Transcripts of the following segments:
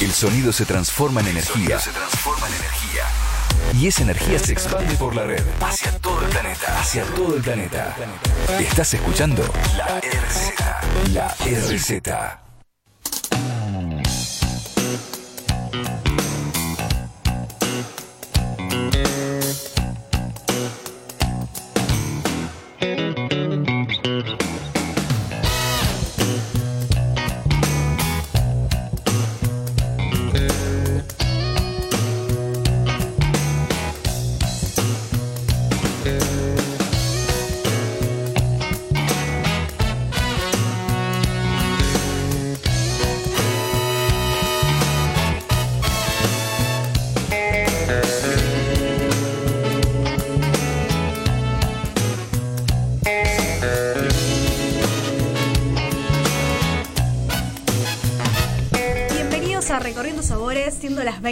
El sonido se transforma en energía. se transforma en energía. Y esa energía se expande por la red hacia todo el planeta. Hacia todo el planeta. Estás escuchando la RZ. La RZ.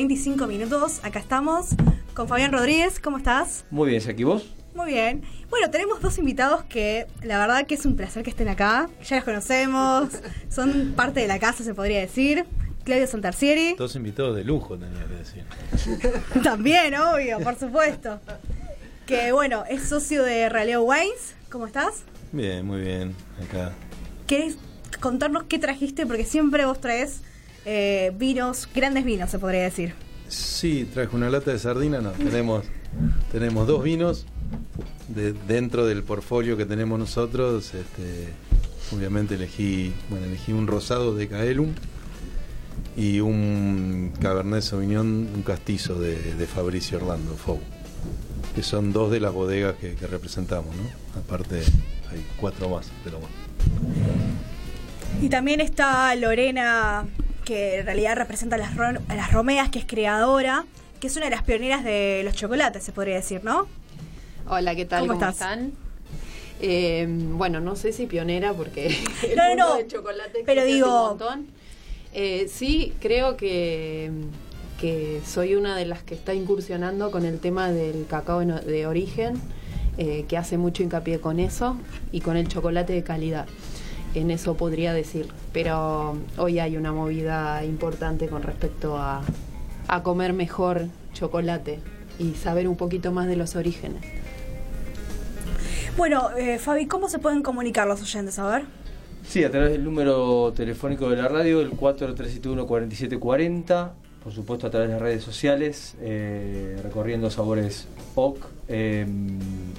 25 minutos. Acá estamos con Fabián Rodríguez. ¿Cómo estás? Muy bien, Jackie, ¿vos? Muy bien. Bueno, tenemos dos invitados que la verdad que es un placer que estén acá. Ya los conocemos, son parte de la casa, se podría decir. Claudio Santarcieri. Dos invitados de lujo, tenía que decir. También, obvio, por supuesto. Que bueno, es socio de Raleo Wines. ¿Cómo estás? Bien, muy bien. Acá. ¿Querés contarnos qué trajiste? Porque siempre vos traes eh, vinos, grandes vinos, se podría decir. Sí, traje una lata de sardina. No, tenemos, tenemos dos vinos de, dentro del portfolio que tenemos nosotros. Este, obviamente elegí, bueno, elegí un rosado de Caelum y un Cabernet Sauvignon, un castizo de, de Fabricio Orlando Fou, que son dos de las bodegas que, que representamos, ¿no? Aparte hay cuatro más, pero bueno. Y también está Lorena, que en realidad representa a las, Ro- a las Romeas, que es creadora, que es una de las pioneras de los chocolates, se podría decir, ¿no? Hola, ¿qué tal? ¿Cómo ¿Cómo, estás? están? Eh, bueno, no sé si pionera porque el No, no, mundo no, de chocolate pero digo- un montón. Eh, sí, creo que, que soy una de las que está incursionando con el tema del cacao de origen, eh, que hace mucho hincapié con eso y con el chocolate de calidad. En eso podría decir, pero hoy hay una movida importante con respecto a, a comer mejor chocolate y saber un poquito más de los orígenes. Bueno, eh, Fabi, ¿cómo se pueden comunicar los oyentes? A ver. Sí, a través del número telefónico de la radio, el 4371-4740. Por supuesto, a través de las redes sociales, eh, recorriendo sabores OC eh,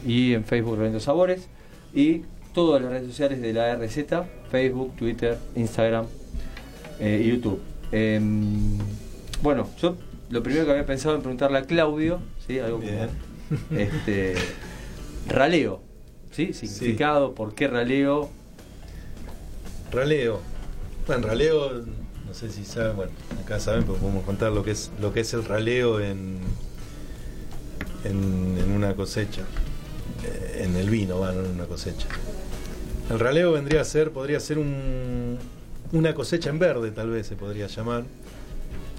y en Facebook recorriendo sabores. Y todas las redes sociales de la RZ: Facebook, Twitter, Instagram eh, y YouTube. Em, bueno, yo lo primero que había pensado en preguntarle a Claudio, ¿sí? Algo como, Bien. este, raleo, ¿sí? Significado, ¿por qué raleo? Raleo. Bueno, raleo, no sé si saben, bueno, acá saben, pero podemos contar lo que es lo que es el raleo en, en, en una cosecha. Eh, En el vino, bueno, en una cosecha. El raleo vendría a ser, podría ser un, una cosecha en verde, tal vez se podría llamar.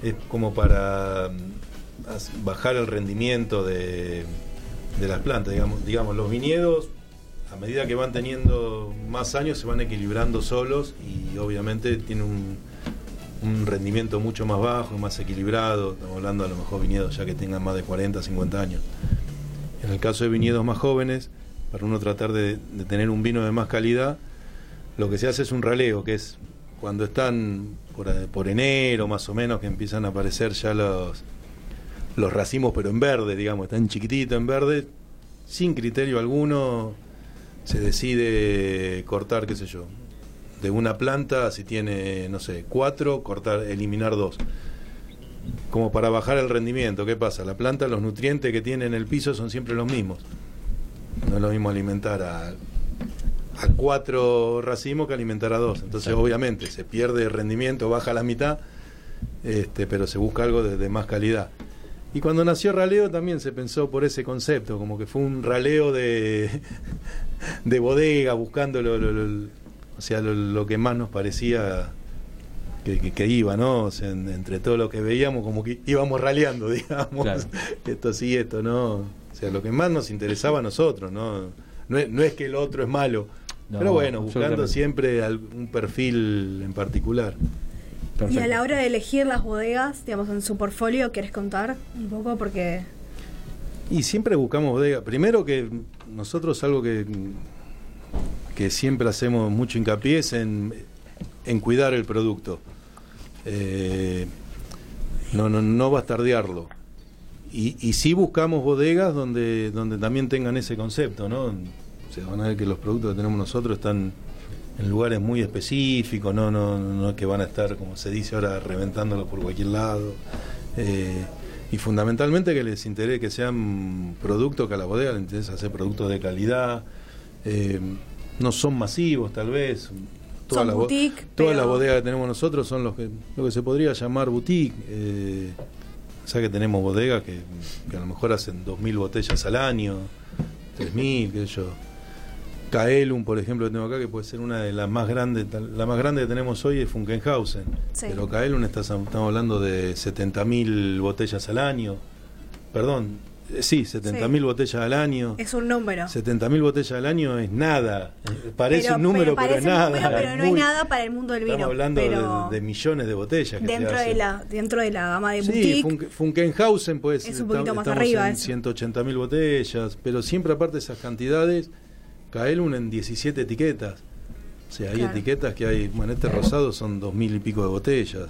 Es como para mm, bajar el rendimiento de, las plantas, digamos, los viñedos a medida que van teniendo más años se van equilibrando solos y obviamente tienen un, un rendimiento mucho más bajo, más equilibrado. Estamos hablando a lo mejor viñedos ya que tengan más de 40, 50 años. En el caso de viñedos más jóvenes, para uno tratar de, tener un vino de más calidad, lo que se hace es un raleo, que es cuando están por, por enero más o menos que empiezan a aparecer ya los, los racimos, pero en verde, digamos, están chiquititos en verde, sin criterio alguno se decide cortar, qué sé yo, de una planta, si tiene, no sé, cuatro, cortar, eliminar dos. Como para bajar el rendimiento, ¿qué pasa? La planta, los nutrientes que tiene en el piso son siempre los mismos. No es lo mismo alimentar a, a cuatro racimos que alimentar a dos. Entonces, Exacto. obviamente, se pierde rendimiento, baja a la mitad, este, pero se busca algo de, de más calidad. Y cuando nació Raleo también se pensó por ese concepto, como que fue un raleo de, de bodega, buscando lo, lo- lo- o sea, lo, lo que más nos parecía que, que- que iba, ¿no? O sea, en- entre todo lo que veíamos, como que íbamos raleando, digamos. Claro. Esto sí, esto no. O sea, lo que más nos interesaba a nosotros, ¿no? No es, no es que el otro es malo, No, pero bueno, buscando siempre algún perfil en particular. Y a la hora de elegir las bodegas, digamos, en su portfolio, ¿quieres contar un poco? Porque Y siempre buscamos bodega. Primero que nosotros algo que, que siempre hacemos mucho hincapié es en, en cuidar el producto. Eh, no, no, no bastardearlo. Y, y sí buscamos bodegas donde, donde también tengan ese concepto, ¿no? O sea, van a ver que los productos que tenemos nosotros están en lugares muy específicos, no, no, no es que van a estar, como se dice ahora, reventándolo por cualquier lado. Eh, y fundamentalmente que les interese que sean productos que a la bodega les interesa hacer productos de calidad. eh, no son masivos, tal vez. Son las Todas pero- las bodegas que tenemos nosotros son los que, lo que se podría llamar boutique. Eh, o sea que tenemos bodegas que, que a lo mejor hacen 2.000 botellas al año, 3.000, qué sé yo. Kaelum, por ejemplo, que tengo acá, que puede ser una de las más grandes. La más grande que tenemos hoy es Funkenhausen. Sí. Pero Kaelum está- estamos hablando de 70.000 botellas al año. Perdón, sí, 70.000 botellas al año. es un número. 70.000 botellas al año es nada. Parece Pero- un número, pero, es nada. número, pero no es muy- nada para el mundo del vino. Estamos hablando de- pero de, millones de botellas. que dentro de la dentro de la gama de Sí, boutique, Funke- Funkenhausen pues Es un poquito más estamos arriba en eso. 180 mil botellas, pero siempre aparte de esas cantidades, Kaelum en 17 etiquetas. O sea, hay Claro. etiquetas que hay, bueno, este rosado son dos mil y pico de botellas.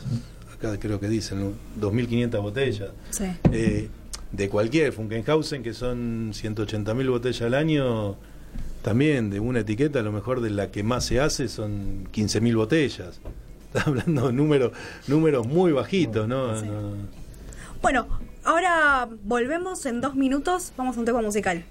Acá creo que dicen ¿no? 2.500 botellas. sí. Eh, de cualquier, Funkenhausen, que son 180 mil botellas al año, también de una etiqueta, a lo mejor de la que más se hace son 15 mil botellas. Estás hablando de números, números muy bajitos, ¿no? Sí. No- Bueno, ahora volvemos en dos minutos. Vamos a un tema musical.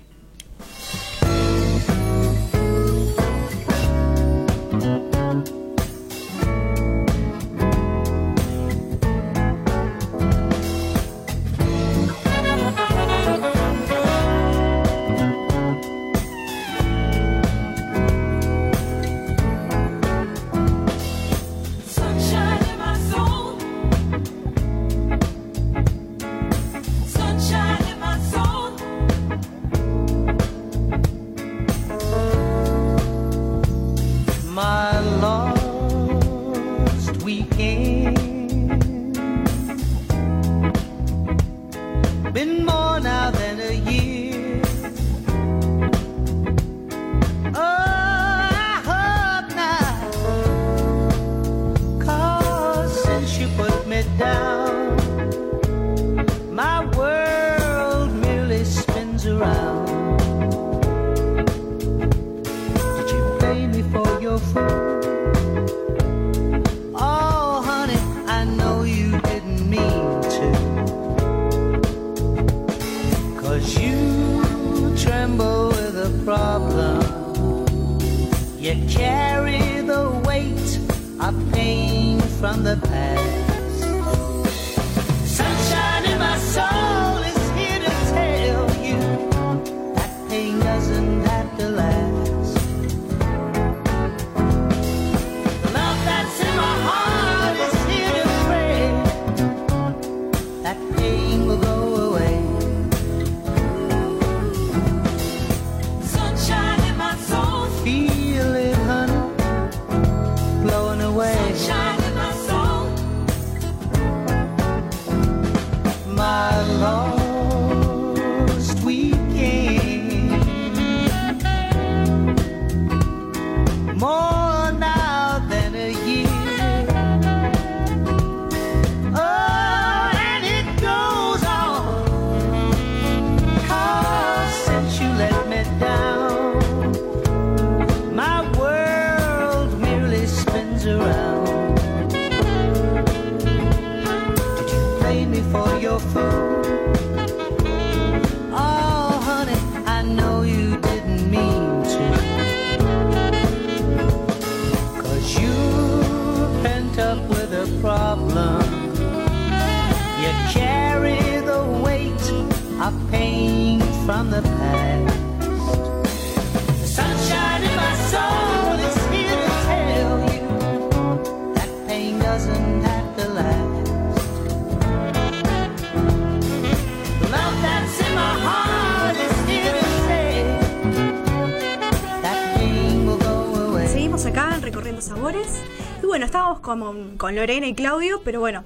Con, con Lorena y Claudio, pero bueno,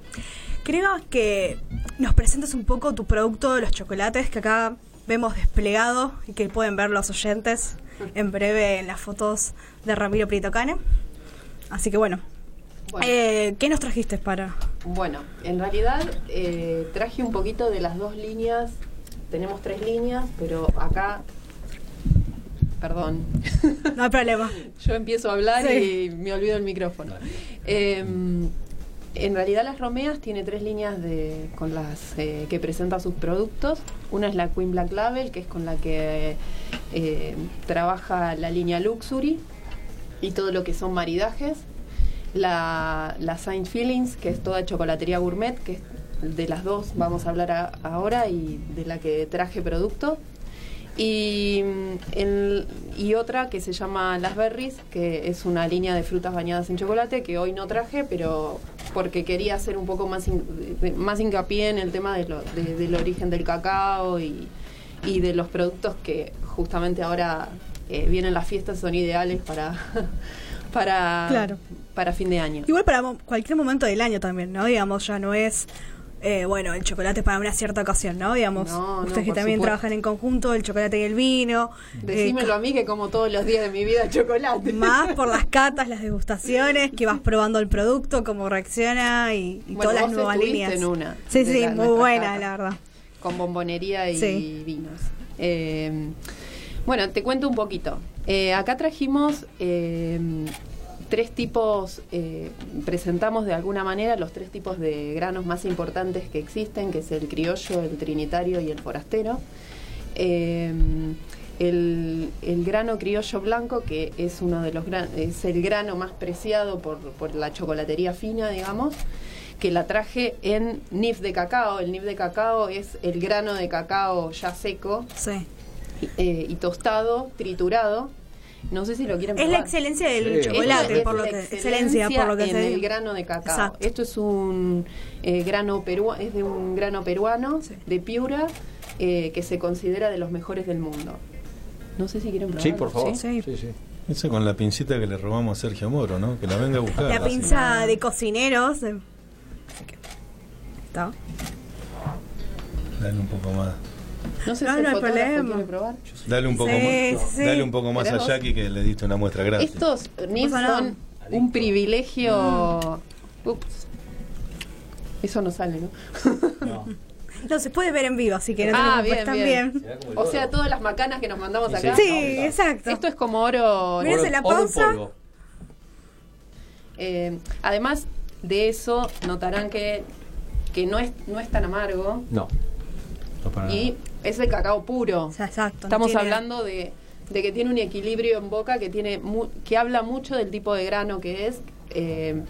queremos que nos presentes un poco tu producto, los chocolates que acá vemos desplegado y que pueden ver los oyentes en breve en las fotos de Ramiro Prieto Cane. Así que bueno, Bueno. eh, ¿qué nos trajiste para...? Bueno, en realidad eh, traje un poquito de las dos líneas. Tenemos tres líneas, pero acá. Perdón. No hay problema. Yo empiezo a hablar Sí. y me olvido el micrófono. Eh, en realidad las Romeas tiene tres líneas de, con las eh, que presenta sus productos. Una es la Queen Black Label, que es con la que eh, trabaja la línea Luxury y todo lo que son maridajes. La, la Saint Feelings, que es toda chocolatería gourmet, que es de las dos vamos a hablar a- ahora y de la que traje producto. Y, mm, el- y otra que se llama Las Berries, que es una línea de frutas bañadas en chocolate que hoy no traje, pero porque quería hacer un poco más, de- más hincapié en el tema de lo- de- del origen del cacao y, y de los productos que justamente ahora eh, vienen las fiestas, son ideales para, para, Claro. para fin de año. Igual para cualquier momento del año también, ¿no? Digamos, ya no es, eh, bueno, el chocolate para una cierta ocasión, ¿no? Digamos, No, no, ustedes que también supuesto. trabajan en conjunto, el chocolate y el vino. eh, Decímelo a mí que como todos los días de mi vida chocolate. más por las catas, las degustaciones, que vas probando el producto, cómo reacciona y, y Bueno, todas las nuevas líneas. en una sí, sí, la- muy buena, la verdad. con bombonería y Sí. vinos. Eh, bueno, te cuento un poquito. Eh, acá trajimos eh, tres tipos, eh, presentamos de alguna manera los tres tipos de granos más importantes que existen, que es el criollo, el trinitario y el forastero. Eh, el, el grano criollo blanco, que es uno de los gran- es el grano más preciado por, por la chocolatería fina, digamos, que la traje en nif de cacao. El nif de cacao es el grano de cacao ya seco Sí. eh, y tostado, triturado. No sé si lo quieren Es la probar. excelencia del Sí. Chocolate, es por lo que excelencia, por lo que en se el grano de cacao. Exacto. Esto es un eh, grano peruano, es de un grano peruano Sí. de Piura eh, que se considera de los mejores del mundo. No sé si quieren probar. Sí, por favor. Sí. Sí, sí. Eso con la pincita que le robamos a Sergio Moro, ¿no? Que la venga a buscar. La así. pinza de cocineros. de- ¿Está? Dale un poco más. No sé No, si el no hay problema. probar. Dale un poco Sí, más. sí. Dale un poco más a. Jackie que le diste una muestra gratis. Estos nada. son un privilegio. Ups. Eso no sale, ¿no? No, se puede ver en vivo, así que no Ah, preocupes, bien, bien. bien. O sea, todas las macanas que nos mandamos Sí, acá. Sí, exacto. Esto es como oro. Mira, se la pausa. Eh, además de eso, notarán que, que no, es, no es tan amargo No. No y es el cacao puro. Exacto. Estamos tiene- hablando de, de que tiene un equilibrio en boca que tiene mu- que habla mucho del tipo de grano que es. eh,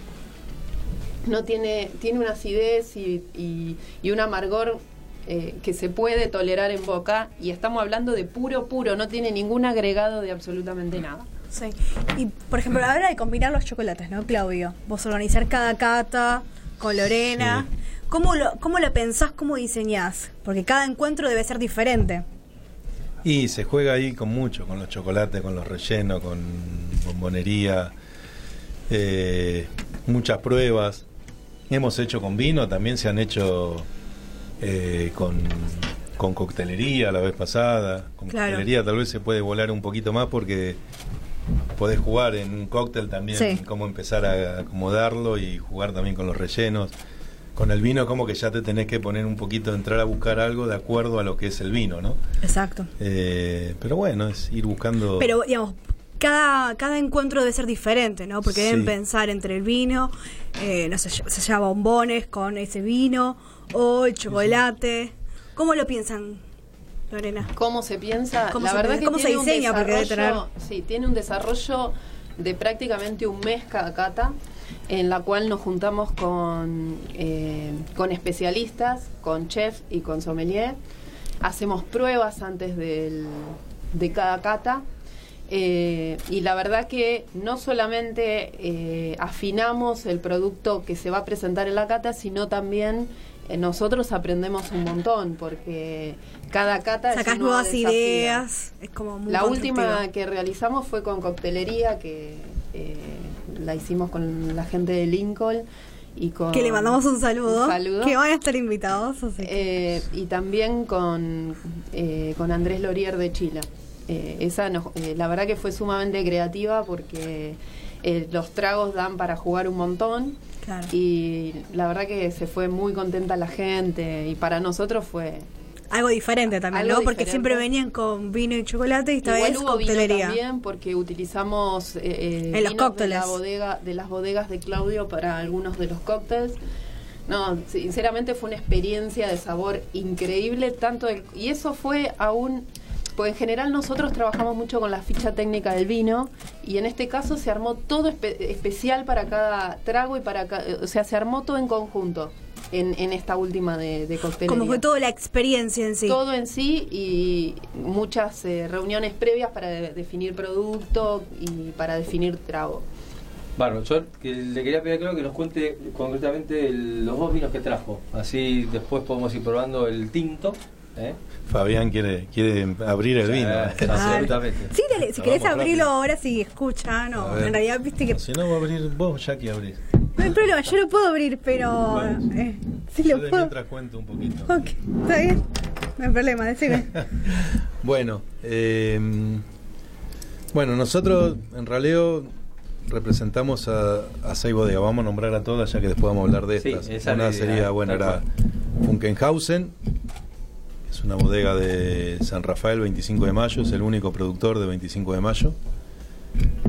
no tiene, tiene una acidez y, y- y un amargor eh, que se puede tolerar en boca. Y estamos hablando de puro, puro, no tiene ningún agregado de absolutamente nada. Sí. Y, por ejemplo, a la hora de combinar los chocolates, ¿no, Claudio? Vos organizar cada cata con Lorena. Sí. ¿Cómo, lo, ¿Cómo lo pensás, cómo diseñás? Porque cada encuentro debe ser diferente. Y se juega ahí con mucho, con los chocolates, con los rellenos, con bombonería, eh, muchas pruebas. Hemos hecho con vino, también se han hecho eh, con, con coctelería la vez pasada. Con Claro. coctelería tal vez se puede volar un poquito más porque podés jugar en un cóctel también, Sí. cómo empezar a acomodarlo y jugar también con los rellenos. Con el vino como que ya te tenés que poner un poquito, entrar a buscar algo de acuerdo a lo que es el vino, ¿no? Exacto. Eh, pero bueno, es ir buscando. Pero, digamos, cada, cada encuentro debe ser diferente, ¿no? Porque Sí. deben pensar entre el vino, eh, no sé, se llama bombones con ese vino, o el chocolate. ¿Cómo lo piensan, Lorena? ¿Cómo se piensa? ¿Cómo la se verdad piensa? que ¿Cómo se tiene un diseña? Porque debe desarrollo- Sí, tiene un desarrollo de prácticamente un mes cada cata, en la cual nos juntamos con, eh, con especialistas, con chef y con sommelier. Hacemos pruebas antes del- de cada cata. eh, y la verdad que no solamente eh, afinamos el producto que se va a presentar en la cata, sino también eh, nosotros aprendemos un montón, porque cada cata es nuevo nuevas desafío. ideas, es como muy La última que realizamos fue con coctelería, que la hicimos con la gente de Lincoln y con... Que le mandamos un saludo. Un saludo. Que van a estar invitados. así que- Eh, y también con, eh, con Andrés Lorier de Chile. Eh, esa nos- eh, la verdad que fue sumamente creativa porque eh, los tragos dan para jugar un montón Claro. y la verdad que se fue muy contenta la gente y para nosotros fue Algo diferente también, Algo ¿no? Porque siempre venían con vino y chocolate y esta Igual vez hubo vino coctelería. también porque utilizamos eh, eh, En los cócteles. de la bodega de las bodegas de Claudio para algunos de los cócteles. No, sinceramente fue una experiencia de sabor increíble tanto el- y eso fue aún pues en general nosotros trabajamos mucho con la ficha técnica del vino y en este caso se armó todo espe- especial para cada trago y para o sea, se armó todo en conjunto en, en esta última de, de coctelería. Como fue toda la experiencia en sí. Todo en sí y muchas eh, reuniones previas para de- definir producto y para definir trago. Bueno, yo que le quería pedir creo que nos cuente concretamente el- los dos vinos que trajo. Así después podemos ir probando el tinto. ¿eh? Fabián quiere, quiere abrir el vino. Eh, Claro. absolutamente. Sí, dale, si querés abrirlo rápido. ahora, sí, escucha, no. En realidad, viste que. Si no, va a abrir vos, Jackie, abrís. No hay problema, yo lo puedo abrir, pero. Bueno. Eh, sí Yo lo de puedo. mientras cuento un poquito. Ok, está bien. No hay problema, decime. Bueno, eh, bueno, nosotros en Raleo representamos a, a seis bodegas. Vamos a nombrar a todas ya que después vamos a hablar de Sí, estas. esa la Una idea, sería, bueno, era Funkenhausen, es una bodega de San Rafael, 25 de mayo, es el único productor de 25 de mayo.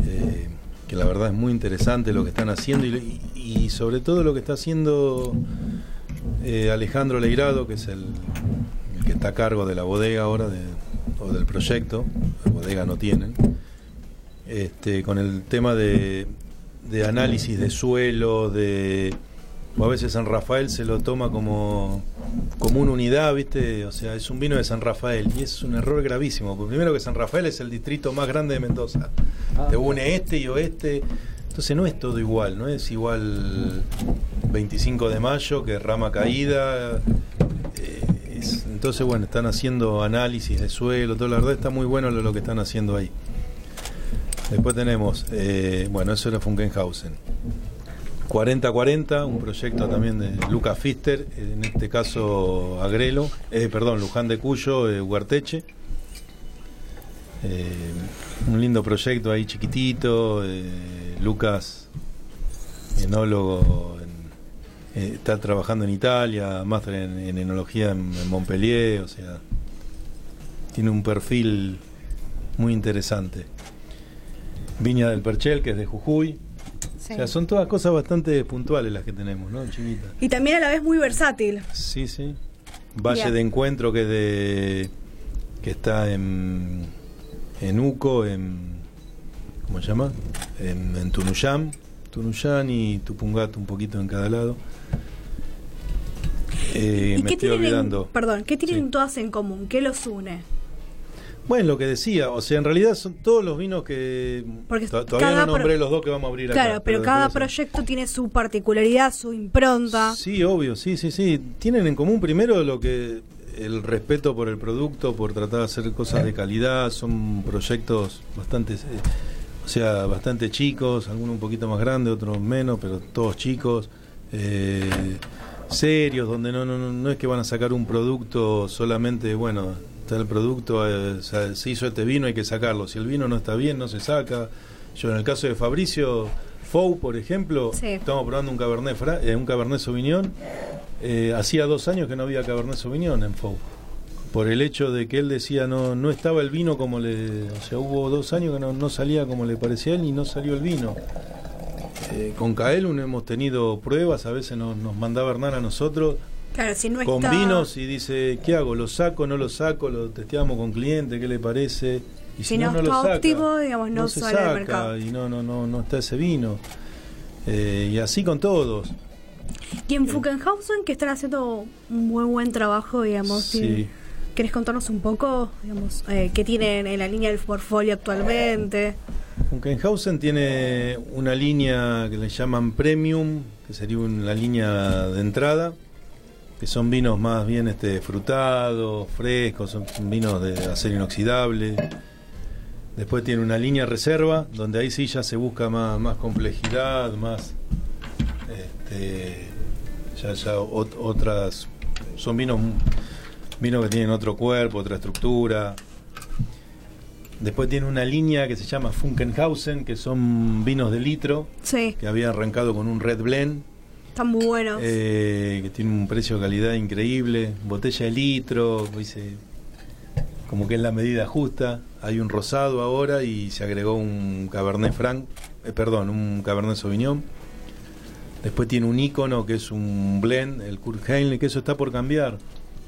Eh, que la verdad es muy interesante lo que están haciendo y, sobre todo lo que está haciendo eh, Alejandro Leirado, que es el, que está a cargo de la bodega ahora o del proyecto, la bodega no tienen, este, con el tema de, de análisis de suelo, de o a veces San Rafael se lo toma como, como una unidad, ¿viste? O sea, es un vino de San Rafael y es un error gravísimo. Porque primero que San Rafael es el distrito más grande de Mendoza. Te une este y oeste. Entonces no es todo igual, no es igual 25 de mayo que Rama Caída. eh, es- entonces, bueno, están haciendo análisis de suelo, todo. La verdad está muy bueno lo, lo que están haciendo ahí. Después tenemos, eh, bueno, eso era Funkenhausen. 4040, un proyecto también de Lucas Fister, en este caso Agrelo, eh, perdón, Luján de Cuyo, eh, Huarteche. Eh, un lindo proyecto ahí chiquitito, eh, Lucas, enólogo, en- está trabajando en Italia, máster en, en enología en, en Montpellier, o sea, tiene un perfil muy interesante. Viña del Perchel, que es de Jujuy. Sí. O sea, son todas cosas bastante puntuales las que tenemos, ¿no? Chiquitas. Y también a la vez muy versátil. Sí, sí. Valle de Encuentro que de que está en en Uco, en ¿cómo se llama? En, en Tunuyán, Tunuyán y Tupungato un poquito en cada lado. Eh, ¿Y me qué estoy en- olvidando. perdón, qué tienen Sí. todas en común? ¿Qué los une? Bueno, lo que decía, o sea, en realidad son todos los vinos que Porque to- todavía no nombré los dos que vamos a abrir Claro, acá. pero cada proyecto tiene su particularidad, su impronta. Sí, obvio, sí, sí, sí. Tienen en común primero lo que el respeto por el producto, por tratar de hacer cosas de calidad. Son proyectos bastante, eh, o sea, bastante chicos, algunos un poquito más grandes, otros menos, pero todos chicos, eh, serios, donde no, no, no, no es que van a sacar un producto solamente, bueno, está el producto, eh, se hizo este vino, hay que sacarlo. Si el vino no está bien, no se saca. Yo en el caso de Fabricio, Fou, por ejemplo, Sí. estamos probando un Cabernet, Fra- eh, un Cabernet Sauvignon. Eh, hacía dos años que no había Cabernet Sauvignon en Fou. Por el hecho de que él decía no no estaba el vino como le. O sea, hubo dos años que no, no salía como le parecía a él y no salió el vino. Eh, con Caelum hemos tenido pruebas, a veces nos, nos mandaba Hernán a nosotros Claro, si no con está... vinos y dice, ¿qué hago? ¿Lo saco? ¿No lo saco? ¿Lo testeamos con cliente? ¿Qué le parece? Y Si no está saca. óptimo, digamos, no se sale al saca mercado. Y no, no, no, no está ese vino. Eh, y así con todos. Y en Fuckenhausen, que están haciendo un muy buen trabajo, digamos. Sí. ¿Querés contarnos un poco, digamos, eh, qué tienen en la línea del portfolio actualmente? Funkenhausen tiene una línea que le llaman Premium, que sería un- la línea de entrada, que son vinos más bien este, frutados, frescos, son vinos de acero inoxidable. Después tiene una línea reserva, donde ahí sí ya se busca más, más complejidad, más. Este, ya, ya ot- otras. Son vinos, vinos que tienen otro cuerpo, otra estructura. Después tiene una línea que se llama Funkenhausen, que son vinos de litro, Sí, que había arrancado con un Red Blend, están muy buenos. eh, que tiene un precio de calidad increíble, botella de litro, dice, como que es la medida justa. Hay un rosado ahora y se agregó un Cabernet Franc, eh, perdón, un Cabernet Sauvignon. Después tiene un icono que es un blend, el Kurt Heinle, que eso está por cambiar.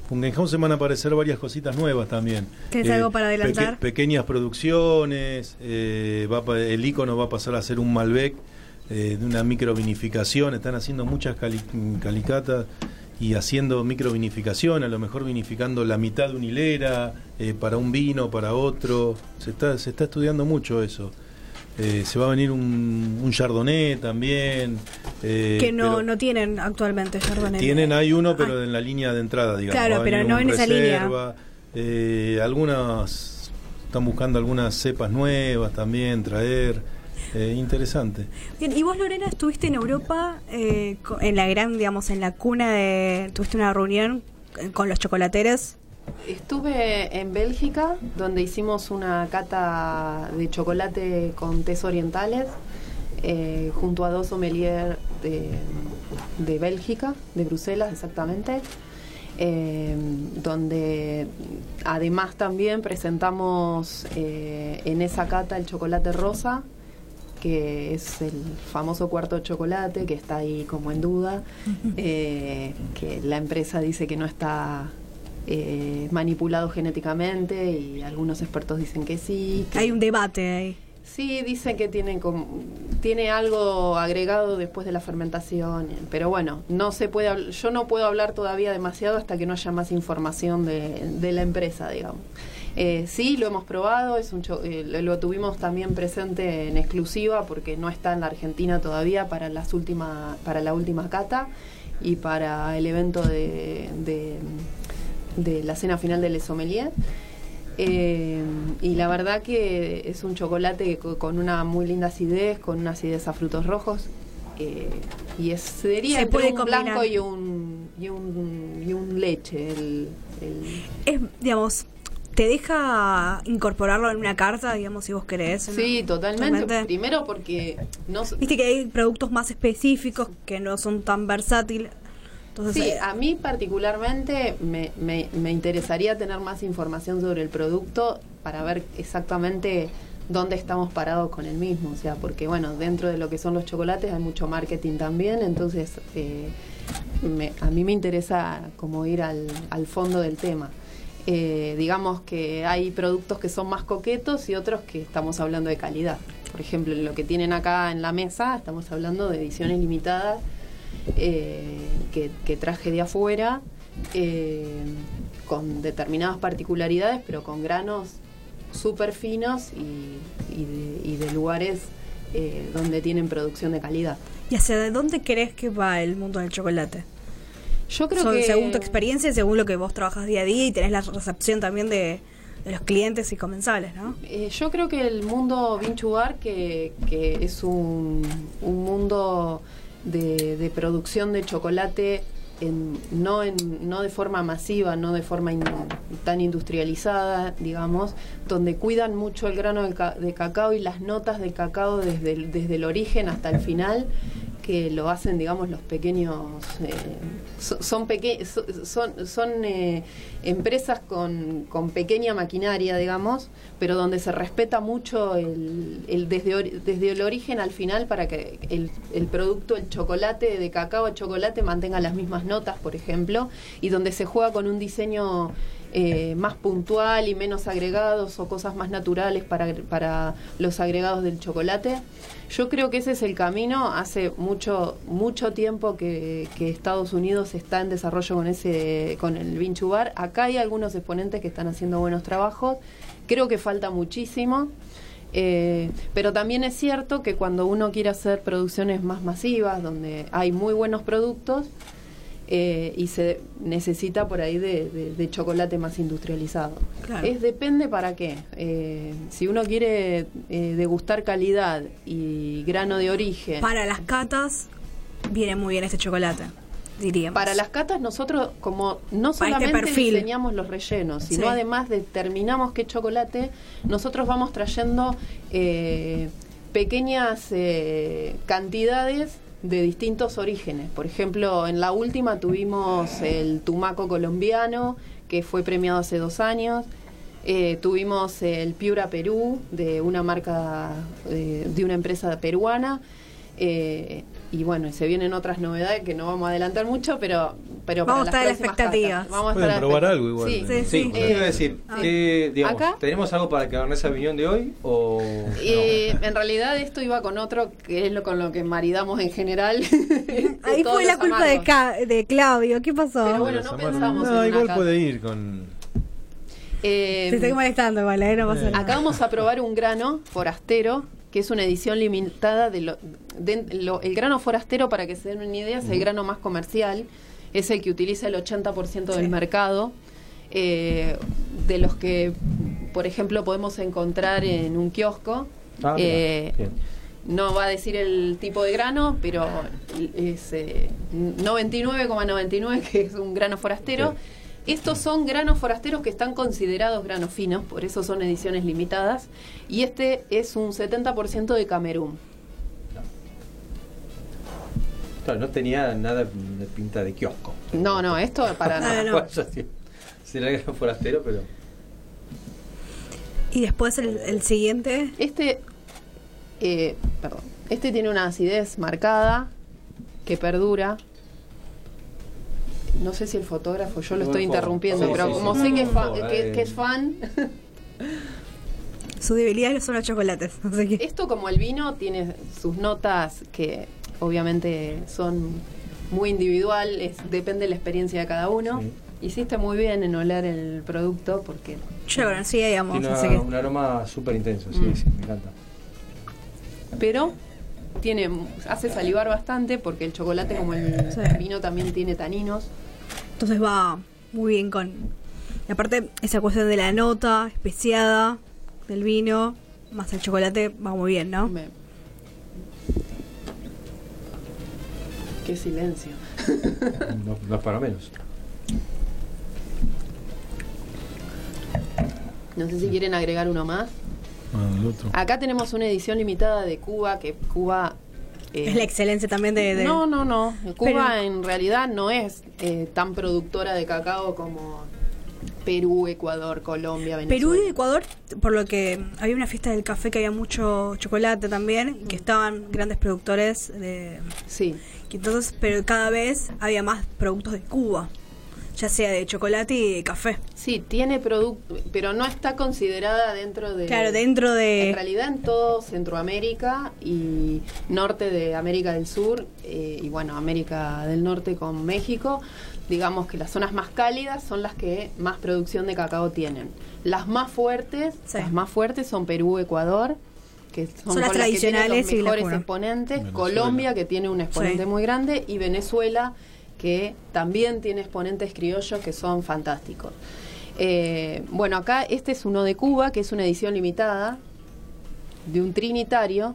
Fungenhausen van a aparecer varias cositas nuevas también. ¿Tenés algo para adelantar? pequeñas producciones, eh, va el icono va a pasar a ser un Malbec eh, de una microvinificación. Están haciendo muchas cali- calicatas y haciendo microvinificación, a lo mejor vinificando la mitad de una hilera eh, para un vino, para otro. Se está, se está estudiando mucho eso. Eh, se va a venir un, un Chardonnay también. eh, que no, pero- no tienen actualmente Chardonnay. tienen, hay uno, Ah, pero en la línea de entrada, digamos. Claro, pero no en esa línea. Eh, algunas están buscando algunas cepas nuevas también, traer. Eh, interesante. Bien, y vos, Lorena, estuviste en Europa, eh, en la gran, digamos, en la cuna de... Tuviste una reunión con los chocolateros. Estuve en Bélgica, donde hicimos una cata de chocolate con tés orientales, eh, junto a dos sommeliers de, de Bélgica, de Bruselas exactamente, eh, donde además también presentamos eh, en esa cata el chocolate rosa, que es el famoso cuarto de chocolate, que está ahí como en duda, eh, que la empresa dice que no está eh, manipulado genéticamente y algunos expertos dicen que sí. que- Hay un debate ahí. Sí, dicen que tiene, como- tiene algo agregado después de la fermentación, pero bueno, no se puede, yo no puedo hablar todavía demasiado hasta que no haya más información de, de la empresa, digamos. Eh, sí, lo hemos probado, es un cho- eh, lo, tuvimos también presente en exclusiva porque no está en la Argentina todavía para las última, para la última cata y para el evento de, de, de la cena final del Sommelier. Eh, y la verdad que es un chocolate co- con una muy linda acidez, con una acidez a frutos rojos. eh, y es, sería Se entre puede un combinar. blanco y un, y un, y un leche. El, el- Es, digamos, te deja incorporarlo en una carta, digamos, si vos querés. ¿no? Sí, totalmente. Totalmente. Primero porque no Viste que hay productos más específicos que no son tan versátiles. Entonces, Sí, eh, a mí particularmente me, me, me interesaría tener más información sobre el producto para ver exactamente dónde estamos parados con el mismo. O sea, porque bueno, dentro de lo que son los chocolates hay mucho marketing también, entonces eh, me- a mí me interesa como ir al, al fondo del tema. Eh, digamos que hay productos que son más coquetos y otros que estamos hablando de calidad. Por ejemplo, lo que tienen acá en la mesa, estamos hablando de ediciones limitadas eh, que, traje de afuera, eh, con determinadas particularidades, pero con granos súper finos y, y de, y de lugares donde tienen producción de calidad. ¿Y hacia dónde crees que va el mundo del chocolate? Yo creo Son- que Según tu experiencia, y según lo que vos trabajas día a día y tenés la recepción también de, de los clientes y comensales, ¿no? Eh, yo creo que el mundo Vinchugar, que, que es un, un mundo de, de producción de chocolate, en- no, en, no de forma masiva, no de forma in- tan industrializada, digamos, donde cuidan mucho el grano de, ca- de cacao y las notas del cacao desde el, desde el origen hasta el final, que lo hacen, digamos, los pequeños, eh, so- son, peque so- son, son eh, empresas con, con pequeña maquinaria, digamos, pero donde se respeta mucho el, el desde, desde el origen al final para que el, el producto, el chocolate de cacao a chocolate mantenga las mismas notas, por ejemplo, y donde se juega con un diseño eh, más puntual y menos agregados o cosas más naturales para, para los agregados del chocolate. Yo creo que ese es el camino. Hace mucho mucho tiempo que, que Estados Unidos está en desarrollo con ese con el Vinchubar. Acá hay algunos exponentes que están haciendo buenos trabajos. Creo que falta muchísimo. Eh, pero también es cierto que cuando uno quiere hacer producciones más masivas, donde hay muy buenos productos, eh, y se necesita por ahí de, de- de chocolate más industrializado. Claro. Es depende para qué. Eh, si uno quiere eh, degustar calidad y grano de origen. Para las catas viene muy bien este chocolate, diríamos. Para las catas nosotros como no Para este solamente perfil. diseñamos los rellenos, sino Sí. además determinamos qué chocolate, nosotros vamos trayendo eh, pequeñas eh, cantidades de distintos orígenes. Por ejemplo, en la última tuvimos el tumaco colombiano, que fue premiado hace dos años. Eh, tuvimos el Piura Perú, de una marca, eh, de una empresa peruana. Eh, y bueno, y se vienen otras novedades que no vamos a adelantar mucho, pero, pero Vamos a para estar a la las próximas expectativa. catas. Vamos a Pueden probar algo igual. Sí. Sí, Sí, sí. ¿qué iba a decir? Ah. ¿Qué, digamos, ¿Acá? ¿Tenemos algo para que Cabernet Sauvignon de hoy? O Eh, En realidad esto iba con otro que es lo con lo que maridamos en general. Ahí fue la culpa de. Ca- de Claudio. ¿Qué pasó? Pero bueno, no pensamos en No, una igual puede ir con. Eh, Te estoy molestando, igual, ¿eh? No pasa nada. Acá vamos a probar un grano forastero, que es una edición limitada de, lo, de- lo- el grano forastero, para que se den una idea, es el grano más comercial, es el que utiliza el 80% del Sí. mercado, eh, de los que, por ejemplo, podemos encontrar en un kiosco. Ah, Eh, no va a decir el tipo de grano, pero es eh, 99,99 que es un grano forastero. Estos son granos forasteros que están considerados granos finos, por eso son ediciones limitadas. Y este es un 70% de Camerún. No tenía nada de pinta de kiosco. No, no, esto para Ah, nada. no. Será gran forastero, pero. Y después el, el siguiente. Este, eh, perdón, este tiene una acidez marcada que perdura. No sé si el fotógrafo, yo lo estoy interrumpiendo, Sí, pero sí, como sí. sé que es, Por fa- favor, que- eh. que es fan, Su debilidad son los chocolates. Esto como el vino tiene sus notas que obviamente son muy individuales, depende de la experiencia de cada uno. Sí. Hiciste muy bien en oler el producto porque Yo lo conocía, digamos. Tiene así una- que- un aroma súper intenso, sí, Mm. sí, me encanta. pero tiene hace salivar bastante porque el chocolate como el Sí. vino también tiene taninos. Entonces va muy bien con. Y aparte, esa cuestión de la nota especiada del vino, más el chocolate, va muy bien, ¿no? Me- Qué silencio. No, no es para menos. No sé si quieren agregar uno más. Ah, el otro. Acá tenemos una edición limitada de Cuba que Cuba eh, Es la excelencia también de. de- No, no, no. Cuba Pero- en realidad no es eh, tan productora de cacao como Perú, Ecuador, Colombia, Venezuela. Perú y Ecuador, por lo que había una fiesta del café que había mucho chocolate también, que estaban grandes productores de. Sí, que entonces, pero cada vez había más productos de Cuba, ya sea de chocolate y de café. sí, tiene producto, pero no está considerada dentro de... Claro, dentro de. En realidad en todo Centroamérica y norte de América del Sur eh, y bueno, América del Norte con México, digamos que las zonas más cálidas son las que más producción de cacao tienen. Las más fuertes, Sí. las más fuertes son Perú, Ecuador, que son, Son las con las que tienen tradicionales los y mejores exponentes, Venezuela. Colombia que tiene un exponente Sí. muy grande y Venezuela que también tiene exponentes criollos que son fantásticos. Eh, bueno, acá este es uno de Cuba, que es una edición limitada de un trinitario.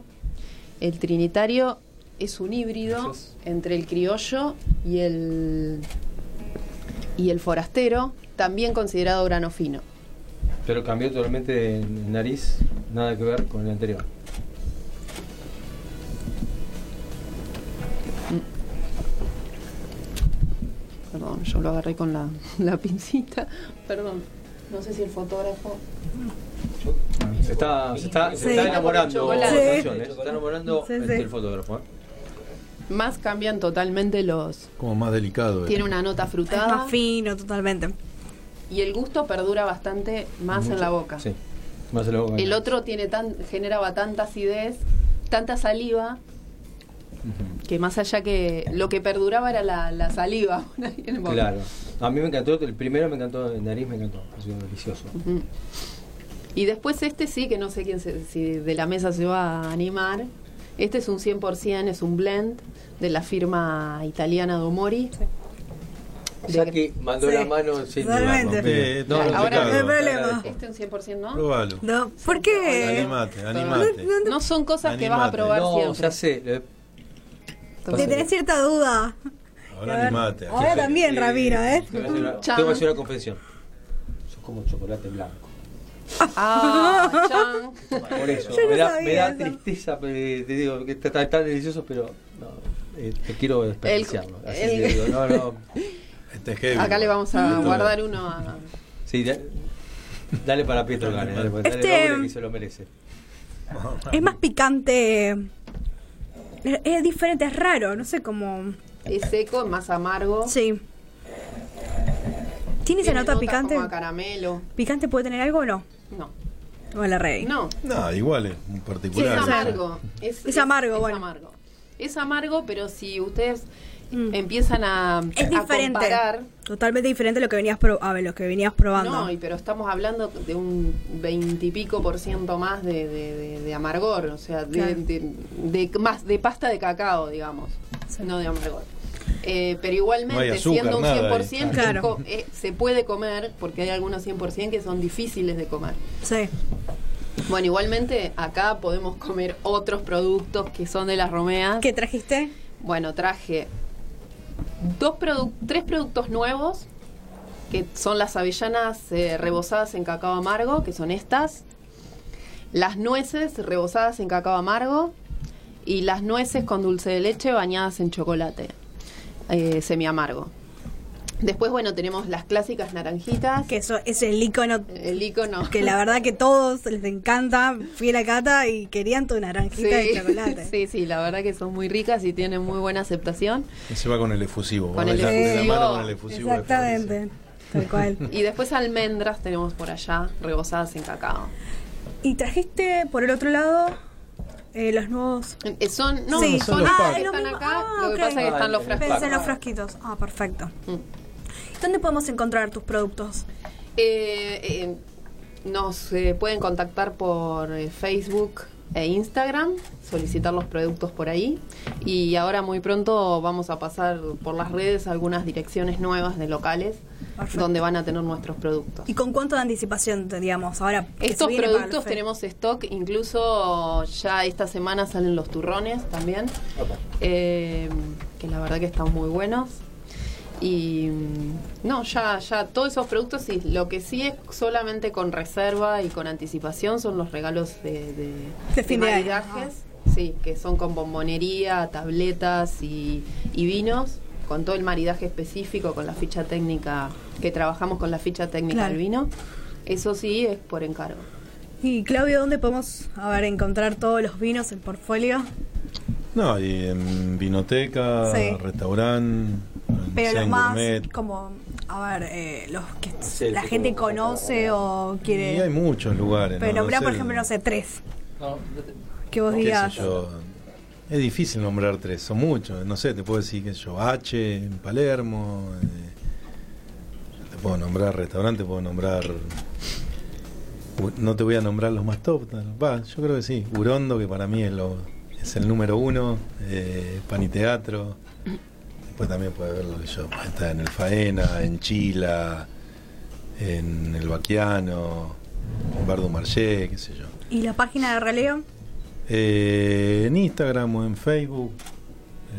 El trinitario es un híbrido Gracias. entre el criollo y el y el forastero, también considerado grano fino. Pero cambió totalmente en nariz, nada que ver con el anterior. Perdón, yo lo agarré con la, la pincita. Perdón. No sé si el fotógrafo. Se está, se está, se Sí. está enamorando, ¿eh? se está enamorando Sí, sí. el fotógrafo. ¿eh? Más cambian totalmente los. Como más delicado. eh. Tiene una nota Es frutada más fino, totalmente. y el gusto perdura bastante más en la boca. Sí, más en la boca. El otro tiene tan, generaba tanta acidez, tanta saliva, Que más allá que lo que perduraba era la, la saliva. en el boca. Claro. A mí me encantó, el primero me encantó, el nariz me encantó, ha sido delicioso. Y después este sí, que no sé quién se- si de la mesa se va a animar. Este es un 100%, es un blend de la firma italiana Domori. Ya que mandó Sí, la mano sin. Eh, No, no, Ahora- No hay problema. Este un 100% no. Probalo. No, ¿por qué? Animate, No, animate. no, No son cosas que vas a probar No, siempre. ya sé. Eh, Te tenés cierta duda. Ahora animate. Ahora también, Ramiro, ¿eh? Te voy a hacer una- Chan. te voy a hacer una confesión. Sos como chocolate blanco. Ah, chan. Por eso. Yo no me, da, me da eso. tristeza, pero te digo que está tan, delicioso, pero no, eh, te quiero desperdiciarlo. Así el- te digo, no, no. Este es heavy. Acá le vamos a guardar uno a. Sí, da- dale para Pietro Gane, dale, dale Este- que se lo merece. Es más picante. Es, es diferente, es raro, no sé cómo. Es seco, es más amargo. Sí. ¿Tiene esa nota picante? Como a caramelo. ¿Picante puede tener algo o no? No. O la rey. No. No, igual es un Sí, particular. es amargo. Es, Es amargo, es bueno. amargo. Es amargo, pero si ustedes Mm. empiezan a, Es a diferente. comparar. Totalmente diferente a lo que venías pro- a ver, lo que venías probando. No, y- pero estamos hablando de un veintipico por ciento más de, de- de- de amargor, o sea, de, Claro. de- de- más de pasta de cacao, digamos, Sí. no de amargor. Eh, pero igualmente, azúcar, siendo un nada ahí. 100%, Claro. eh, se puede comer, porque hay algunos 100% que son difíciles de comer. Sí. Bueno, igualmente acá podemos comer otros productos que son de las romeas. ¿Qué trajiste? Bueno, traje dos produ- tres productos nuevos, que son las avellanas eh, rebozadas en cacao amargo, que son estas, las nueces rebozadas en cacao amargo y las nueces con dulce de leche bañadas en chocolate eh, semi amargo. Después, bueno, tenemos las clásicas naranjitas, Que eso es el icono el icono. que la verdad que todos les encanta. Fui a la cata y querían tu naranjita de chocolate. sí, sí, la verdad que son muy ricas y tienen muy buena aceptación. Se va con el efusivo. Con el de la- de la efusivo. mano con el efusivo Exactamente. Tal cual. Y después almendras tenemos por allá, rebozadas en cacao. Y trajiste por el otro lado eh, los nuevos. Eh, Son, no, Sí, son son los que Ah, lo están acá, Ah, lo que ok. pasa es que están los Ah, frascos. Pensé en los frasquitos. Ah, perfecto. Mm. ¿Dónde podemos encontrar tus productos? Eh, eh, nos eh, pueden contactar por eh, Facebook e Instagram, solicitar los productos por ahí. Y ahora muy pronto vamos a pasar por las redes algunas direcciones nuevas de locales Perfecto. donde van a tener nuestros productos. ¿Y con cuánto de anticipación, digamos, ahora? Estos productos tenemos stock, incluso ya esta semana salen los turrones también, eh, que la verdad que están muy buenos. Y mm, no, ya, ya todos esos productos, sí, lo que sí es solamente con reserva y con anticipación son los regalos de, de, De fin de año, maridajes, sí, que son con bombonería, tabletas y, y vinos, con todo el maridaje específico, con la ficha técnica, que trabajamos con la ficha técnica Claro. del vino. Eso sí es por encargo. Y Claudio, ¿dónde podemos a ver, encontrar todos los vinos, el portfolio? No, y en vinoteca, Sí. restaurante, Pero los más, Gourmet. como, a ver, eh, los que Sí, la sí, gente como- conoce o Y hay quiere... muchos lugares. Pero ¿no? nombrar, por sé, ejemplo, no sé, tres. No, Que vos digas. yo. Es difícil nombrar tres, son muchos. No sé, te puedo decir que yo, H en Palermo. eh, te puedo nombrar restaurante, puedo nombrar. No te voy a nombrar los más top. Va, yo creo que sí. Urondo, que para mí es, lo, es el número uno. Eh, Paniteatro. Después también puede ver lo que yo. Está en el Faena, en Chila, en el Baquiano, en Bardo Marché, qué sé yo. ¿Y la página de Raleo? Eh, en Instagram o en Facebook.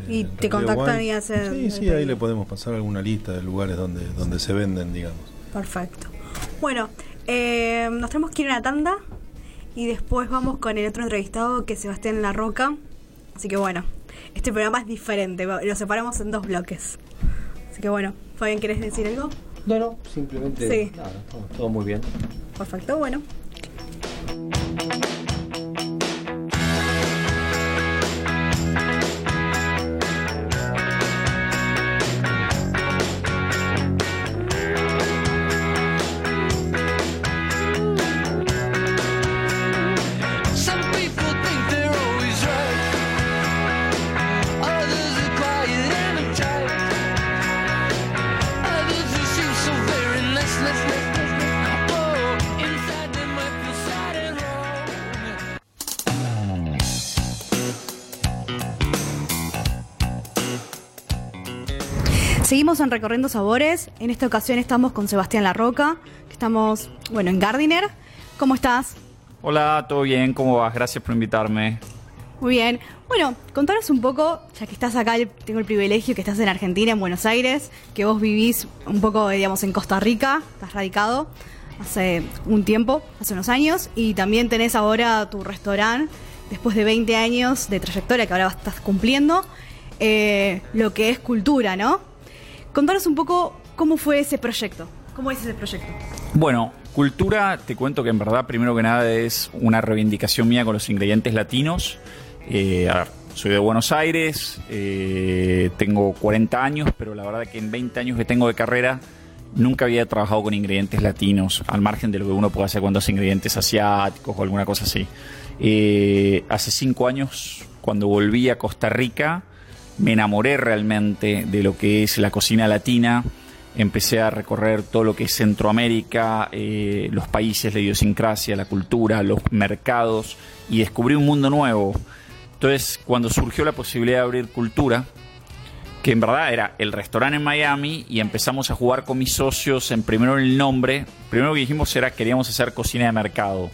eh, Y te Radio contactan y hacen Sí, sí, ahí le podemos pasar alguna lista de lugares donde, donde se venden, digamos. Perfecto. Bueno, eh, nos tenemos que ir a una tanda y después vamos con el otro entrevistado que es Sebastián La Roca. Así que bueno, este programa es diferente, lo separamos en dos bloques. Así que bueno, Fabián, ¿quieres decir algo? No, no, simplemente. Sí. nada, todo, todo muy bien. Perfecto, bueno. En Recorriendo Sabores. En esta ocasión estamos con Sebastián Larroca, que estamos, bueno, en Gardiner. ¿Cómo estás? Hola, ¿todo bien? ¿Cómo vas? Gracias por invitarme. Muy bien. Bueno, contanos un poco, ya que estás acá, tengo el privilegio que estás en Argentina, en Buenos Aires, que vos vivís un poco, digamos, en Costa Rica, estás radicado hace un tiempo, hace unos años, y también tenés ahora tu restaurante, después de 20 años de trayectoria que ahora estás cumpliendo, eh, lo que es cultura, ¿no? Contanos un poco cómo fue ese proyecto, cómo es ese proyecto. Bueno, cultura, te cuento que en verdad, primero que nada, es una reivindicación mía con los ingredientes latinos. Eh, a ver, soy de Buenos Aires, eh, tengo 40 años, pero la verdad que en 20 años que tengo de carrera nunca había trabajado con ingredientes latinos, al margen de lo que uno puede hacer cuando hace ingredientes asiáticos o alguna cosa así. Eh, hace cinco años, cuando volví a Costa Rica, me enamoré realmente de lo que es la cocina latina. Empecé a recorrer todo lo que es Centroamérica, eh, los países, la idiosincrasia, la cultura, los mercados y descubrí un mundo nuevo. Entonces, cuando surgió la posibilidad de abrir cultura, que en verdad era el restaurante en Miami y empezamos a jugar con mis socios en primero el nombre. Primero que dijimos era queríamos hacer cocina de mercado.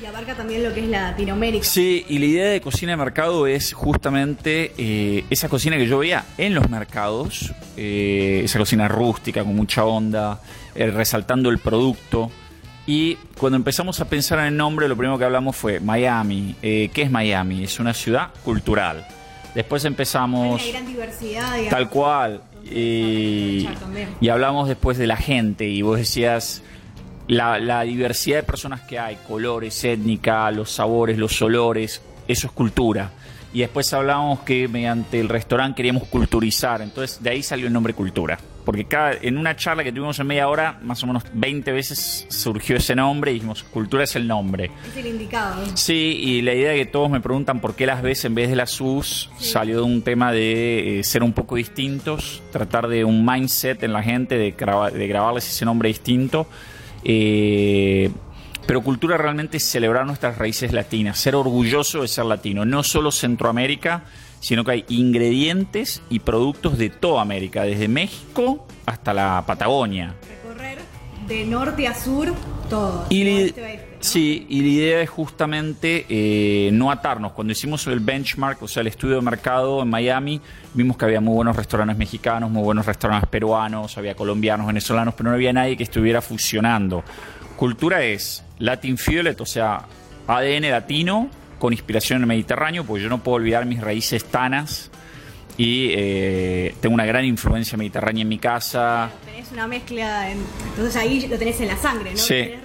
Y abarca también lo que es Latinoamérica. Sí, y la idea de cocina de mercado es justamente eh, esa cocina que yo veía en los mercados, eh, esa cocina rústica con mucha onda, eh, resaltando el producto. Y cuando empezamos a pensar en el nombre, lo primero que hablamos fue Miami. ¿Qué es Miami? Es una ciudad cultural. Después empezamos... Hay una gran diversidad, digamos. Tal cual. Y, y hablamos después de la gente y vos decías la, la diversidad de personas que hay, colores, étnica, los sabores, los olores, eso es cultura. Y después hablamos que mediante el restaurante queríamos culturizar, entonces de ahí salió el nombre cultura. Porque cada, en una charla que tuvimos en media hora, más o menos 20 veces surgió ese nombre y dijimos, cultura es el nombre. Es el indicado. Sí, y la idea de que todos me preguntan por qué las ves en vez de las sus salió de un tema de eh, ser un poco distintos, tratar de un mindset en la gente, de, graba- de grabarles ese nombre distinto. Eh, pero cultura realmente es celebrar nuestras raíces latinas, ser orgulloso de ser latino, no solo Centroamérica, sino que hay ingredientes y productos de toda América, desde México hasta la Patagonia. Recorrer de norte a sur todo. Y Sí, y la idea es justamente eh, no atarnos. Cuando hicimos el benchmark, o sea, el estudio de mercado en Miami, vimos que había muy buenos restaurantes mexicanos, muy buenos restaurantes peruanos, había colombianos, venezolanos, pero no había nadie que estuviera fusionando. Cultura es Latin Fiolet, o sea, ADN latino con inspiración en el Mediterráneo, porque yo no puedo olvidar mis raíces tanas y eh, tengo una gran influencia mediterránea en mi casa. Tenés una mezcla, en- entonces ahí lo tenés en la sangre, ¿no? Sí. Tenés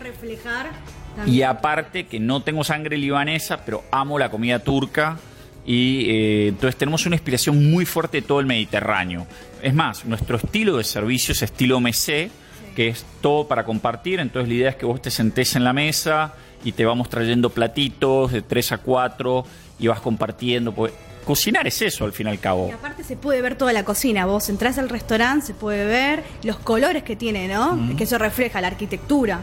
Y aparte que no tengo sangre libanesa, pero amo la comida turca. Y eh, entonces tenemos una inspiración muy fuerte de todo el Mediterráneo. Es más, nuestro estilo de servicio es estilo mesé, que es todo para compartir. Entonces la idea es que vos te sentés en la mesa y te vamos trayendo platitos de 3 a 4 y vas compartiendo. Pues, cocinar es eso al fin y al cabo. Y aparte se puede ver toda la cocina. Vos entrás al restaurante, se puede ver los colores que tiene, ¿no? Que eso refleja la arquitectura.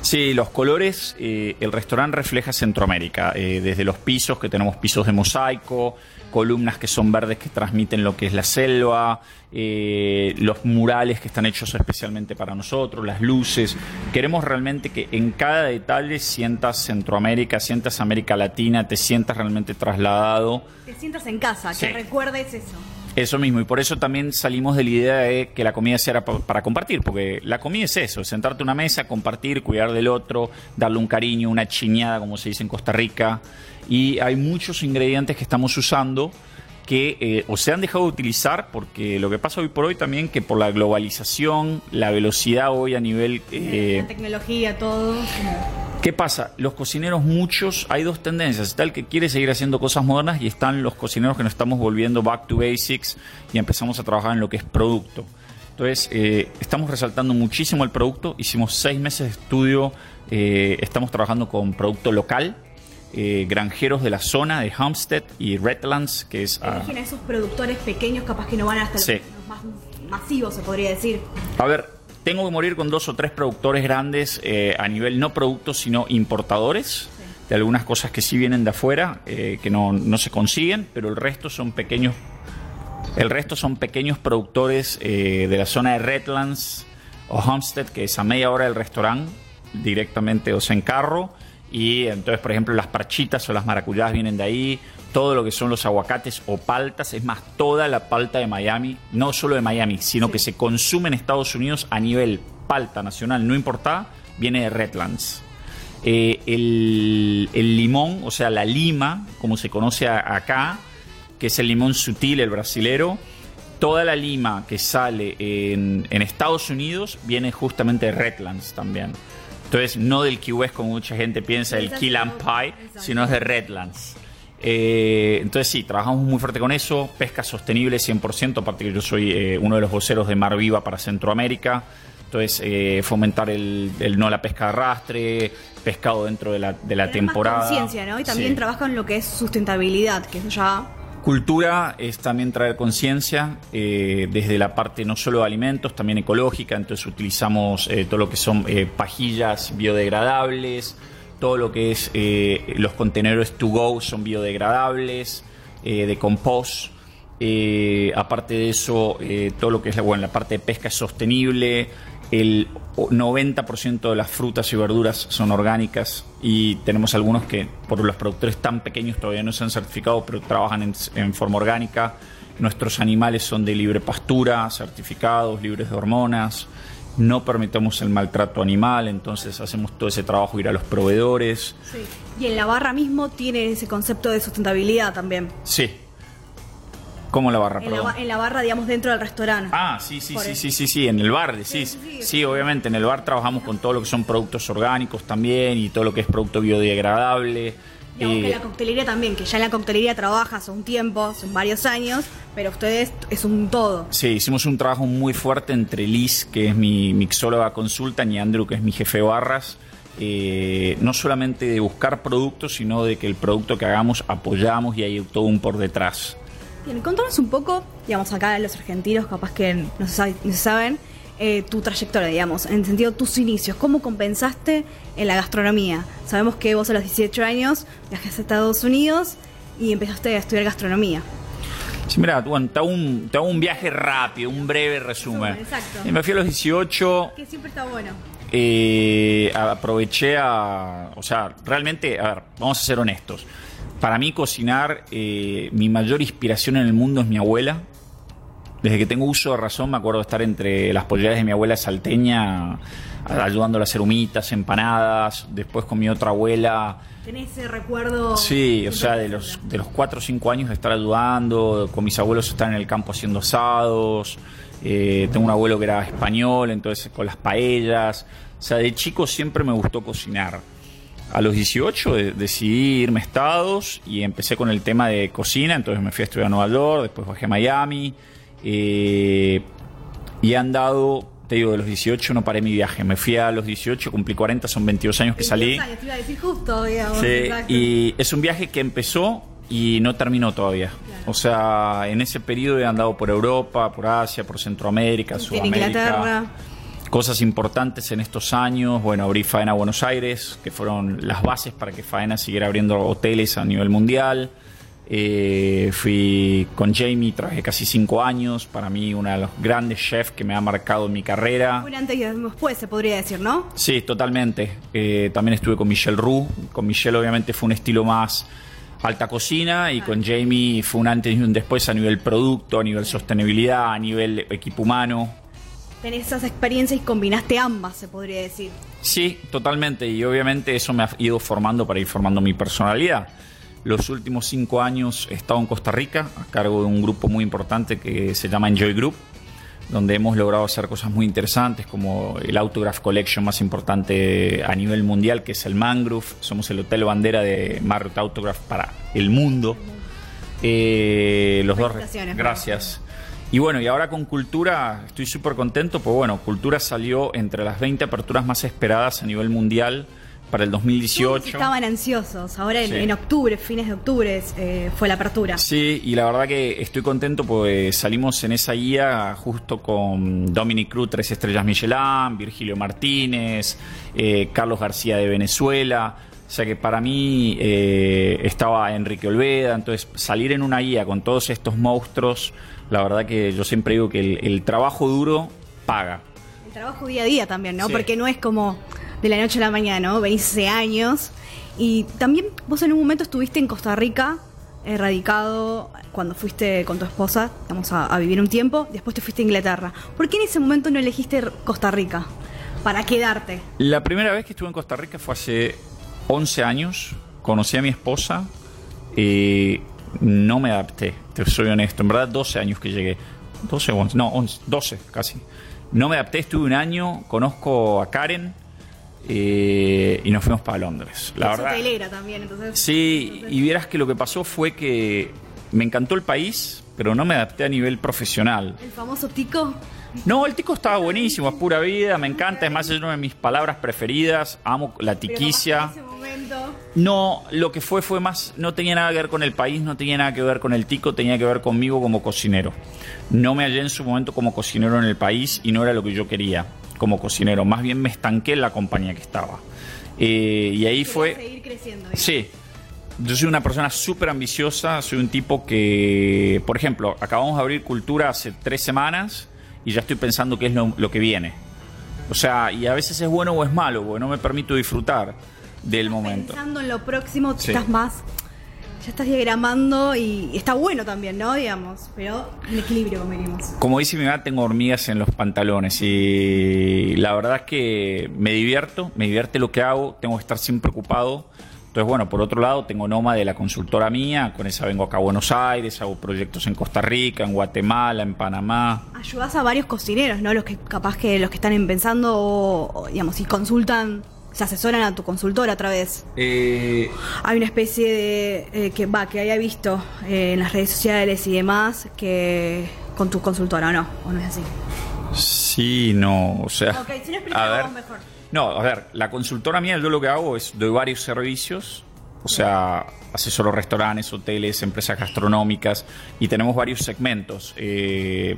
Sí, los colores, eh, el restaurante refleja Centroamérica, eh, desde los pisos, que tenemos pisos de mosaico, columnas que son verdes que transmiten lo que es la selva, eh, los murales que están hechos especialmente para nosotros, las luces. Queremos realmente que en cada detalle sientas Centroamérica, sientas América Latina, te sientas realmente trasladado. Sientas en casa, Sí. que recuerdes eso. Eso mismo, y por eso también salimos de la idea de que la comida sea pa- para compartir, porque la comida es eso, sentarte a una mesa, compartir, cuidar del otro, darle un cariño, una chiñada, como se dice en Costa Rica, y hay muchos ingredientes que estamos usando que eh, o se han dejado de utilizar, porque lo que pasa hoy por hoy también que por la globalización, la velocidad hoy a nivel... eh, la tecnología, todo. ¿Qué pasa? Los cocineros, muchos, hay dos tendencias. Está el que quiere seguir haciendo cosas modernas y están los cocineros que nos estamos volviendo back to basics y empezamos a trabajar en lo que es producto. Entonces, eh, estamos resaltando muchísimo el producto. Hicimos seis meses de estudio. eh, estamos trabajando con producto local, eh, granjeros de la zona de Homestead y Redlands, que es... ah, a esos productores pequeños, capaz que no van hasta Sí. los, más masivos, se podría decir. A ver, tengo que morir con dos o tres productores grandes eh, a nivel no productos, sino importadores de algunas cosas que sí vienen de afuera, eh, que no, no se consiguen, pero el resto son pequeños El resto son pequeños productores eh, de la zona de Redlands o Homestead, que es a media hora del restaurante, directamente o sea, en carro. Y entonces, por ejemplo, las parchitas o las maracuyás vienen de ahí. Todo lo que son los aguacates o paltas, es más, toda la palta de Miami, no solo de Miami, sino que se consume en Estados Unidos a nivel palta nacional, no importa, viene de Redlands. Eh, el, el limón, o sea, la lima, como se conoce a- acá, que es el limón sutil, el brasilero, toda la lima que sale en, en Estados Unidos viene justamente de Redlands también. Entonces, no del Key West como mucha gente piensa, del Key Pie, sino es de Redlands. Eh, entonces sí, trabajamos muy fuerte con eso, pesca sostenible 100%, aparte que yo soy eh, uno de los voceros de Mar Viva para Centroamérica, entonces eh, fomentar el, el no la pesca de arrastre, pescado dentro de la, de la temporada. conciencia, ¿no? Y también Sí. trabajan en lo que es sustentabilidad, que eso ya Cultura es también traer conciencia eh, desde la parte no solo de alimentos, también ecológica. Entonces utilizamos eh, todo lo que son eh, pajillas biodegradables, todo lo que es eh, los contenedores to go son biodegradables, eh, de compost. Eh, aparte de eso, eh, todo lo que es la, bueno, la parte de pesca es sostenible. El 90% de las frutas y verduras son orgánicas y tenemos algunos que por los productores tan pequeños todavía no se han certificado, pero trabajan en, en forma orgánica. Nuestros animales son de libre pastura, certificados, libres de hormonas. No permitamos el maltrato animal, entonces hacemos todo ese trabajo, ir a los proveedores. Y en la barra mismo tiene ese concepto de sustentabilidad también. Sí. ¿Cómo la barra? En la, en barra, digamos, dentro del restaurante. Ah, sí, sí, sí, sí, sí, sí, en el bar, sí, sí, obviamente, en el bar trabajamos con todo lo que son productos orgánicos también y todo lo que es producto biodegradable. Que Eh, la coctelería también, que ya en la coctelería trabaja hace un tiempo, son varios años, pero ustedes es un todo. Sí, hicimos un trabajo muy fuerte entre Liz, que es mi mixóloga consulta, y Andrew, que es mi jefe de barras. eh, no solamente de buscar productos, sino de que el producto que hagamos apoyamos y hay todo un por detrás. Bien, contanos un poco, digamos, acá los argentinos capaz que no se saben, eh, tu trayectoria, digamos, en el sentido tus inicios, ¿cómo compensaste en la gastronomía? Sabemos que vos a los 18 años viajaste a Estados Unidos y empezaste a estudiar gastronomía. Sí, mira, bueno, te hago, un, te hago un viaje rápido, un breve resumen. Exacto. Eh, Me fui a los 18, Que siempre está bueno. eh, aproveché a. O sea, realmente, a ver, vamos a ser honestos. Para mí, cocinar, eh, mi mayor inspiración en el mundo es mi abuela. Desde que tengo uso de razón, me acuerdo de estar entre las polleras de mi abuela salteña, ayudándola a hacer humitas, empanadas. Después con mi otra abuela. ¿Tenés ese recuerdo? Sí, o sea, de los, de los 4 o 5 años de estar ayudando, con mis abuelos estar en el campo haciendo asados, eh, tengo un abuelo que era español, entonces con las paellas, o sea, de chico siempre me gustó cocinar. A los 18 de- decidí irme a Estados y empecé con el tema de cocina, entonces me fui a estudiar a Nueva York, después bajé a Miami eh, y he andado, te digo, de los 18 no paré mi viaje, me fui a los 18, cumplí 40, son 22 años que salí. 22 años, te iba a decir justo, digamos. Sí, exacto. y es un viaje que empezó y no terminó todavía. O sea, en ese periodo he andado por Europa, por Asia, por Centroamérica, En Sudamérica. Inglaterra. Cosas importantes en estos años. Bueno, abrí Faena Buenos Aires, que fueron las bases para que Faena siguiera abriendo hoteles a nivel mundial. Eh, fui con Jamie, trabajé casi cinco años. Para mí, uno de los grandes chefs que me ha marcado en mi carrera. Un antes y después, se podría decir, ¿no? Sí, totalmente. Eh, también estuve con Michelle Roux. Con Michelle obviamente fue un estilo más alta cocina y con Jamie fue un antes y un después a nivel producto, a nivel sostenibilidad, a nivel equipo humano. Tenés esas experiencias y combinaste ambas, se podría decir. Sí, totalmente. Y obviamente eso me ha ido formando para ir formando mi personalidad. Los últimos cinco años he estado en Costa Rica a cargo de un grupo muy importante que se llama Enjoy Group, donde hemos logrado hacer cosas muy interesantes como el Autograph Collection más importante a nivel mundial, que es el Mangrove. Somos el hotel bandera de Marriott Autograph para el mundo. Eh, los dos. Gracias. Y bueno, y ahora con Cultura estoy súper contento, pues bueno, Cultura salió entre las 20 aperturas más esperadas a nivel mundial para el Todos 2018. estaban ansiosos. Ahora en, Sí. en octubre, fines de octubre, eh, fue la apertura. Sí, y la verdad que estoy contento porque salimos en esa guía justo con Dominic Cruz, tres estrellas Michelin, Virgilio Martínez, eh, Carlos García de Venezuela. O sea que para mí eh, estaba Enrique Olveda, entonces salir en una guía con todos estos monstruos, la verdad que yo siempre digo que el, el trabajo duro paga. El trabajo día a día también, ¿no? Sí. Porque no es como de la noche a la mañana, ¿no? Venís hace años. Y también vos en un momento estuviste en Costa Rica, radicado, cuando fuiste con tu esposa, vamos a, a vivir un tiempo, después te fuiste a Inglaterra. ¿Por qué en ese momento no elegiste Costa Rica? Para quedarte. La primera vez que estuve en Costa Rica fue hace 11 años. Conocí a mi esposa. y no me adapté, te soy honesto. En verdad, 12 años que llegué. 12 o 11, no, 11, 12 casi. No me adapté, estuve un año. Conozco a Karen eh, y nos fuimos para Londres. La verdad. también, entonces. Sí, y vieras que lo que pasó fue que me encantó el país, pero no me adapté a nivel profesional. El famoso tico. No, el tico estaba buenísimo, es pura vida, me encanta, es más, es una de mis palabras preferidas, amo la tiquicia. en ese momento. No, lo que fue fue más, no tenía nada que ver con el país, no tenía nada que ver con el tico, tenía que ver conmigo como cocinero. No me hallé en su momento como cocinero en el país y no era lo que yo quería como cocinero, más bien me estanqué en la compañía que estaba. Eh, y ahí fue... Seguir creciendo. Sí. Yo soy una persona súper ambiciosa, soy un tipo que, por ejemplo, acabamos de abrir Cultura hace tres semanas y ya estoy pensando qué es lo, lo que viene. O sea, y a veces es bueno o es malo, porque no me permito disfrutar del momento. Pensando en lo próximo, Sí. estás más. Ya estás diagramando y está bueno también, ¿no? Digamos, pero en equilibrio, diríamos. Como dice mi mamá, tengo hormigas en los pantalones y la verdad es que me divierto, me divierte lo que hago, tengo que estar siempre ocupado. Entonces, bueno, por otro lado, tengo Noma de la consultora mía, con esa vengo acá a Buenos Aires, hago proyectos en Costa Rica, en Guatemala, en Panamá. Ayudas a varios cocineros, ¿no? Los que capaz que los que están empezando o, o, digamos, y consultan, se asesoran a tu consultora a través. Eh, Hay una especie de eh, que va que haya visto eh, en las redes sociales y demás que con tu consultora, ¿o no? ¿O no es así? Sí, no, o sea. Ok, si no a ver, mejor. No, a ver, la consultora mía, yo lo que hago es doy varios servicios, o sea, asesoro restaurantes, hoteles, empresas gastronómicas y tenemos varios segmentos. Eh,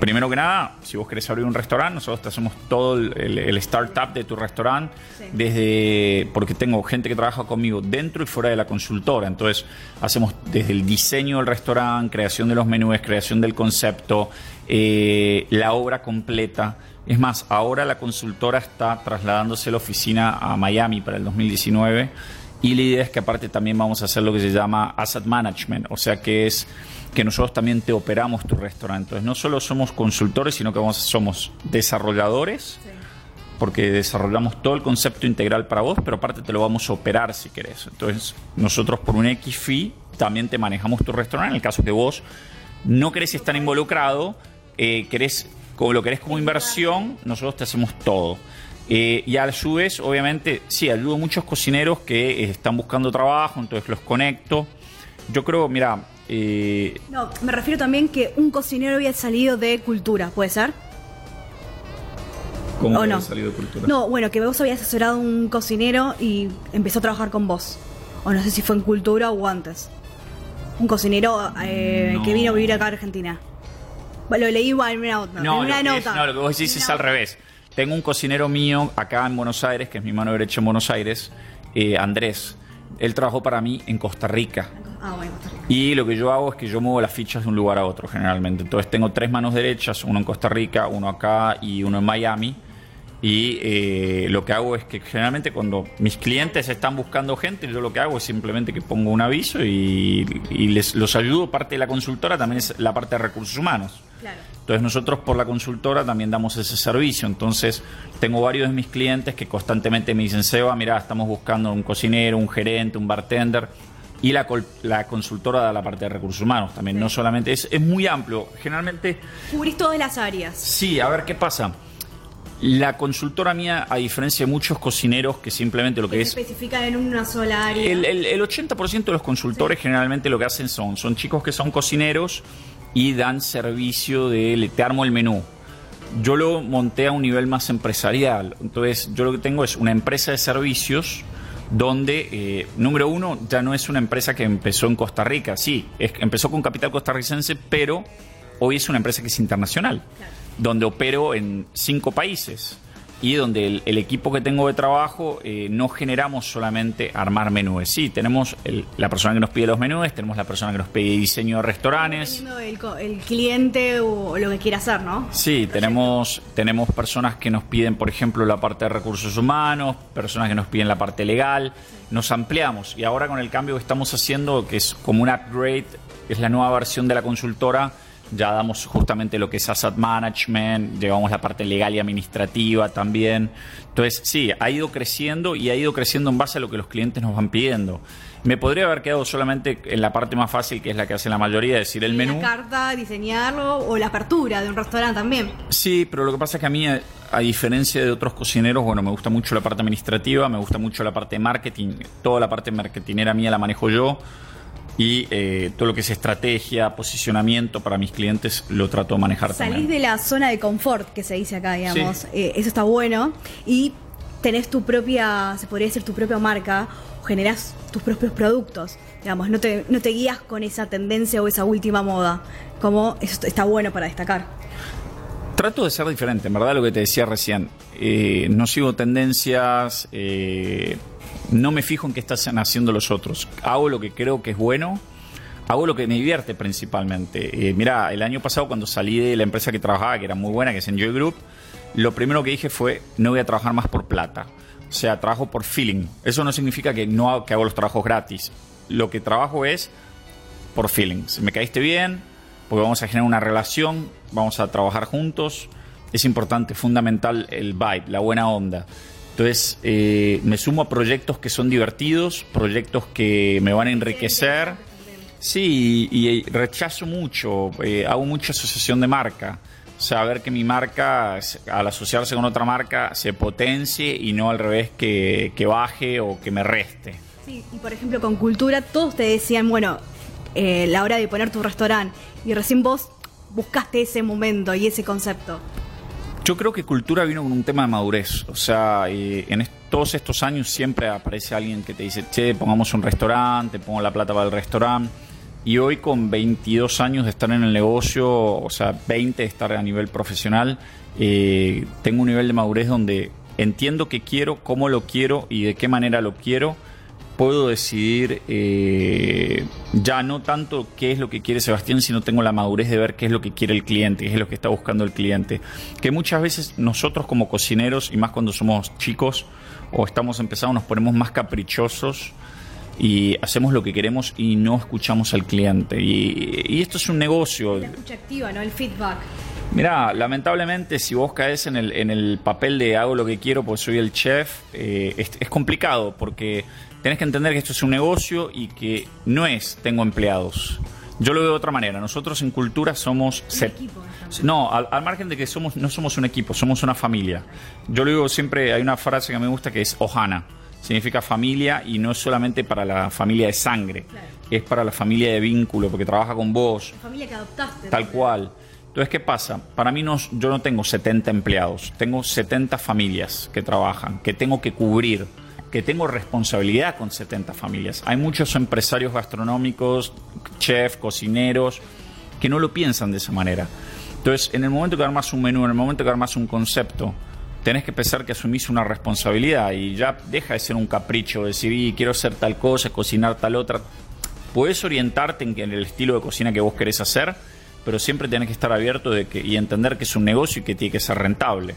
primero que nada, si vos querés abrir un restaurante, nosotros te hacemos todo el, el- el startup de tu restaurante, Sí. desde porque tengo gente que trabaja conmigo dentro y fuera de la consultora. Entonces, hacemos desde el diseño del restaurante, creación de los menús, creación del concepto, eh, la obra completa. Es más, ahora la consultora está trasladándose la oficina a Miami para el 2019 y la idea es que aparte también vamos a hacer lo que se llama asset management, o sea que es que nosotros también te operamos tu restaurante. Entonces, no solo somos consultores, sino que vamos, somos desarrolladores, porque desarrollamos todo el concepto integral para vos, pero aparte te lo vamos a operar si querés. Entonces, nosotros por un X fee también te manejamos tu restaurante. En el caso que vos no querés estar involucrado, eh, querés, como lo querés como inversión, nosotros te hacemos todo. Eh, y a su vez, obviamente, sí, ayudo a muchos cocineros que eh, están buscando trabajo, entonces los conecto. Yo creo, mira, eh, No, me refiero también que un cocinero había salido de cultura, ¿puede ser? ¿cómo ¿O que no? salido de cultura? No, bueno, que vos habías asesorado a un cocinero y empezó a trabajar con vos. O no sé si fue en cultura o antes. Un cocinero eh, No. que vino a vivir acá a Argentina. Bueno, Lo leí en una nota. No, en una lo es- nota. no, lo que vos decís es al revés. Tengo un cocinero mío acá en Buenos Aires, que es mi mano derecha en Buenos Aires, eh, Andrés. Él trabajó para mí en Costa Rica. Ah, bueno, Costa Rica. Y lo que yo hago es que yo muevo las fichas de un lugar a otro generalmente. Entonces tengo tres manos derechas, uno en Costa Rica, uno acá y uno en Miami. Y eh, lo que hago es que generalmente cuando mis clientes están buscando gente, yo lo que hago es simplemente que pongo un aviso y, y les los ayudo. Parte de la consultora también es la parte de recursos humanos. Claro. Entonces nosotros por la consultora también damos ese servicio. Entonces tengo varios de mis clientes que constantemente me dicen, Seba, mira, estamos buscando un cocinero, un gerente, un bartender. Y la, consultora da la parte de recursos humanos también, no solamente, es, es muy amplio. Generalmente, Cubrís todas las áreas. sí, a ver qué pasa. La consultora mía, a diferencia de muchos cocineros que simplemente lo que es se especifican en una sola área. el, el- el 80% de los consultores generalmente lo que hacen son, son chicos que son cocineros y dan servicio de le- te armo el menú. Yo lo monté a un nivel más empresarial. Entonces, yo lo que tengo es una empresa de servicios donde, eh, número uno, ya no es una empresa que empezó en Costa Rica. Sí, es- empezó con capital costarricense, pero hoy es una empresa que es internacional, donde opero en cinco países. Y donde el, el equipo que tengo de trabajo eh, no generamos solamente armar menús. Sí, tenemos el- la persona que nos pide los menús, tenemos la persona que nos pide diseño de restaurantes. El cliente o lo que quiera hacer, ¿no? Sí, tenemos, tenemos personas que nos piden, por ejemplo, la parte de recursos humanos, personas que nos piden la parte legal, nos ampliamos y ahora con el cambio que estamos haciendo, que es como un upgrade, es la nueva versión de la consultora, ya damos justamente lo que es asset management, llevamos la parte legal y administrativa también. Entonces, sí, ha ido creciendo y ha ido creciendo en base a lo que los clientes nos van pidiendo. Me podría haber quedado solamente en la parte más fácil, que es la que hace la mayoría, es decir, el menú. La carta, diseñarlo o la apertura de un restaurante también. Sí, pero lo que pasa es que a mí, a, diferencia de otros cocineros, bueno, me gusta mucho la parte administrativa, me gusta mucho la parte de marketing, toda la parte marketingera mía la manejo yo y eh, todo lo que es estrategia, posicionamiento para mis clientes lo trato de manejar Salís también. de la zona de confort que se dice acá, digamos. Eh, eso está bueno. Y tenés tu propia, se podría decir, tu propia marca, o generás tus propios productos. Digamos, no te, no te guías con esa tendencia o esa última moda. Como eso está bueno para destacar. Trato de ser diferente, en verdad, lo que te decía recién. Eh, no sigo tendencias, eh, no me fijo en qué están haciendo los otros. Hago lo que creo que es bueno, hago lo que me divierte principalmente. Eh, mira, el año pasado cuando salí de la empresa que trabajaba, que era muy buena, que es Enjoy Group, lo primero que dije fue, no voy a trabajar más por plata. O sea, trabajo por feeling. Eso no significa que no hago, que hago los trabajos gratis. Lo que trabajo es por feelings. Me caíste bien, porque vamos a generar una relación, vamos a trabajar juntos. Es importante, fundamental el vibe, la buena onda. Entonces, eh, me sumo a proyectos que son divertidos, proyectos que me van a enriquecer. Sí, y, y rechazo mucho, eh, hago mucha asociación de marca. O sea, ver que mi marca, al asociarse con otra marca, se potencie y no al revés que, que baje o que me reste. Sí, y por ejemplo, con cultura, todos te decían, bueno, eh, la hora de poner tu restaurante. Y recién vos buscaste ese momento y ese concepto. Yo creo que cultura vino con un tema de madurez. O sea, en todos estos años siempre aparece alguien que te dice, che, pongamos un restaurante, pongo la plata para el restaurante. Y hoy con 22 años de estar en el negocio, o sea, 20 de estar a nivel profesional, eh, tengo un nivel de madurez donde entiendo qué quiero, cómo lo quiero y de qué manera lo quiero. Puedo decidir eh, ya no tanto qué es lo que quiere Sebastián, sino tengo la madurez de ver qué es lo que quiere el cliente, qué es lo que está buscando el cliente. Que muchas veces nosotros como cocineros, y más cuando somos chicos o estamos empezando, nos ponemos más caprichosos y hacemos lo que queremos y no escuchamos al cliente. Y, y esto es un negocio. La escucha activa, ¿no? El feedback. Mira, lamentablemente si vos caes en el, en el papel de hago lo que quiero porque soy el chef, eh, es, es complicado porque tenés que entender que esto es un negocio y que no es tengo empleados. Yo lo veo de otra manera. Nosotros en cultura somos... set- no, al, al margen de que somos no somos un equipo, somos una familia. Yo lo digo siempre, hay una frase que me gusta que es Ohana. Significa familia y no es solamente para la familia de sangre, es para la familia de vínculo, porque trabaja con vos, La familia que adoptaste. Tal cual. Entonces, ¿qué pasa? Para mí no, yo no tengo 70 empleados, tengo 70 familias que trabajan, que tengo que cubrir, que tengo responsabilidad con 70 familias. Hay muchos empresarios gastronómicos, chefs, cocineros, que no lo piensan de esa manera. Entonces, en el momento que armas un menú, en el momento que armas un concepto, tenés que pensar que asumís una responsabilidad y ya deja de ser un capricho, decir, "Y quiero hacer tal cosa, cocinar tal otra. Puedes orientarte en, el estilo de cocina que vos querés hacer, pero siempre tenés que estar abierto de que, y entender que es un negocio y que tiene que ser rentable.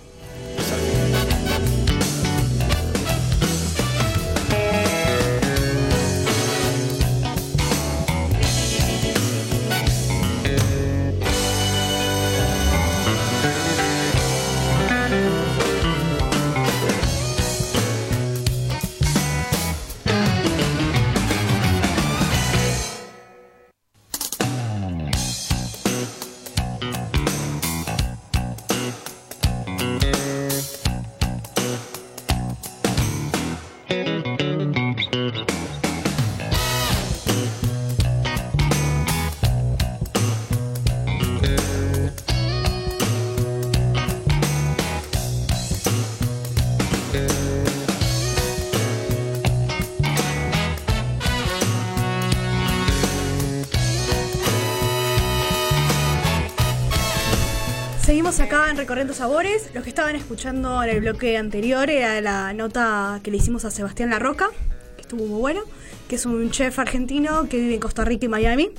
Sabores. Los que estaban escuchando en el bloque anterior era la nota que le hicimos a Sebastián La Roca, que estuvo muy bueno, que es un chef argentino que vive en Costa Rica y Miami.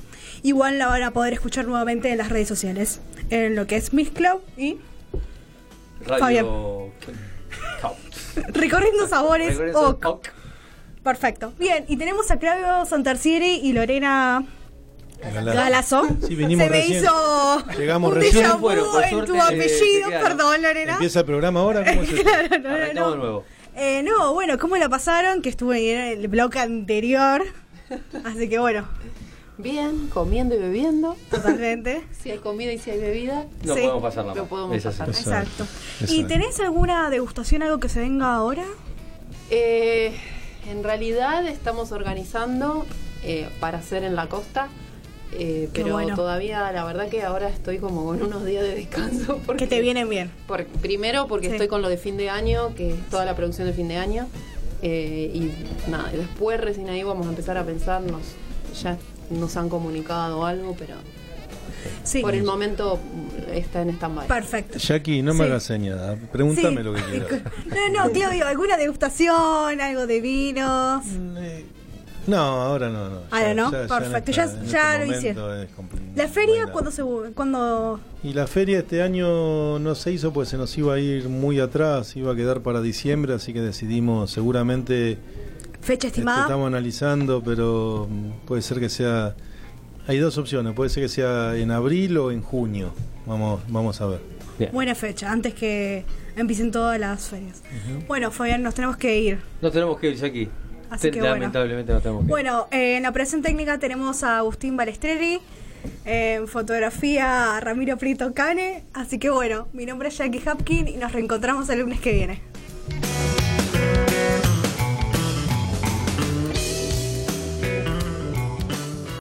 Igual la van a poder escuchar nuevamente en las redes sociales, en lo que es Miss Club y Fabián. Radio. Chao. Recorriendo Sabores. Recorriendo OK. OK. Perfecto. Bien, y tenemos a Claudio Santarcieri y Lorena Galazo. Galazo. Sí, vinimos Se me recién. hizo Llegamos un recién. déjà vu Bueno, por en suerte, tu eh, apellido. quedaron. Perdón, Lorena. ¿Empieza el programa ahora? ¿Cómo es esto? Claro, no, no, Arrancamos no. de nuevo. Eh, no, bueno, ¿cómo la pasaron? Que estuve en el bloque anterior. Así que bueno, Bien, comiendo y bebiendo. totalmente. Si hay comida y si hay bebida. No Sí. podemos pasar nada. Lo podemos Es así. pasar. Exacto. Exacto. ¿Y tenés alguna degustación, algo que se venga ahora? Eh, en realidad estamos organizando eh, para hacer en la costa. Eh, pero bueno. todavía, la verdad que ahora estoy como con unos días de descanso. Porque, Que te vienen bien. por- primero porque Sí. estoy con lo de fin de año, que es toda la producción de fin de año. eh, y nada, y después recién ahí vamos a empezar a pensarnos. Ya nos han comunicado algo, pero Sí. por el momento mm, está en stand-by. Perfecto. Jackie, no me Sí. hagas señas. Pregúntame Sí. lo que quieras. No, no, Claudio, ¿alguna degustación? ¿Algo de vinos? No, ahora no, no. Ahora no, perfecto, ya- ya este lo hicieron. ¿La no feria nada. cuándo se cuándo Y la feria este año no se hizo porque se nos iba a ir muy atrás, iba a quedar para diciembre, así que decidimos seguramente fecha este, estimada? estamos analizando, pero mm, puede ser que sea hay dos opciones, puede ser que sea en abril o en junio. Vamos vamos a ver. Bien. Buena fecha, antes que empiecen todas las ferias. Bueno, Fabián, nos tenemos que ir. No tenemos que ir aquí. Así que bueno. Lamentablemente no tenemos que. Bueno, eh, en la operación técnica tenemos a Agustín Balestrelli, en fotografía a Ramiro Prieto Cane. Así que bueno, mi nombre es Jackie Hapkin y nos reencontramos el lunes que viene.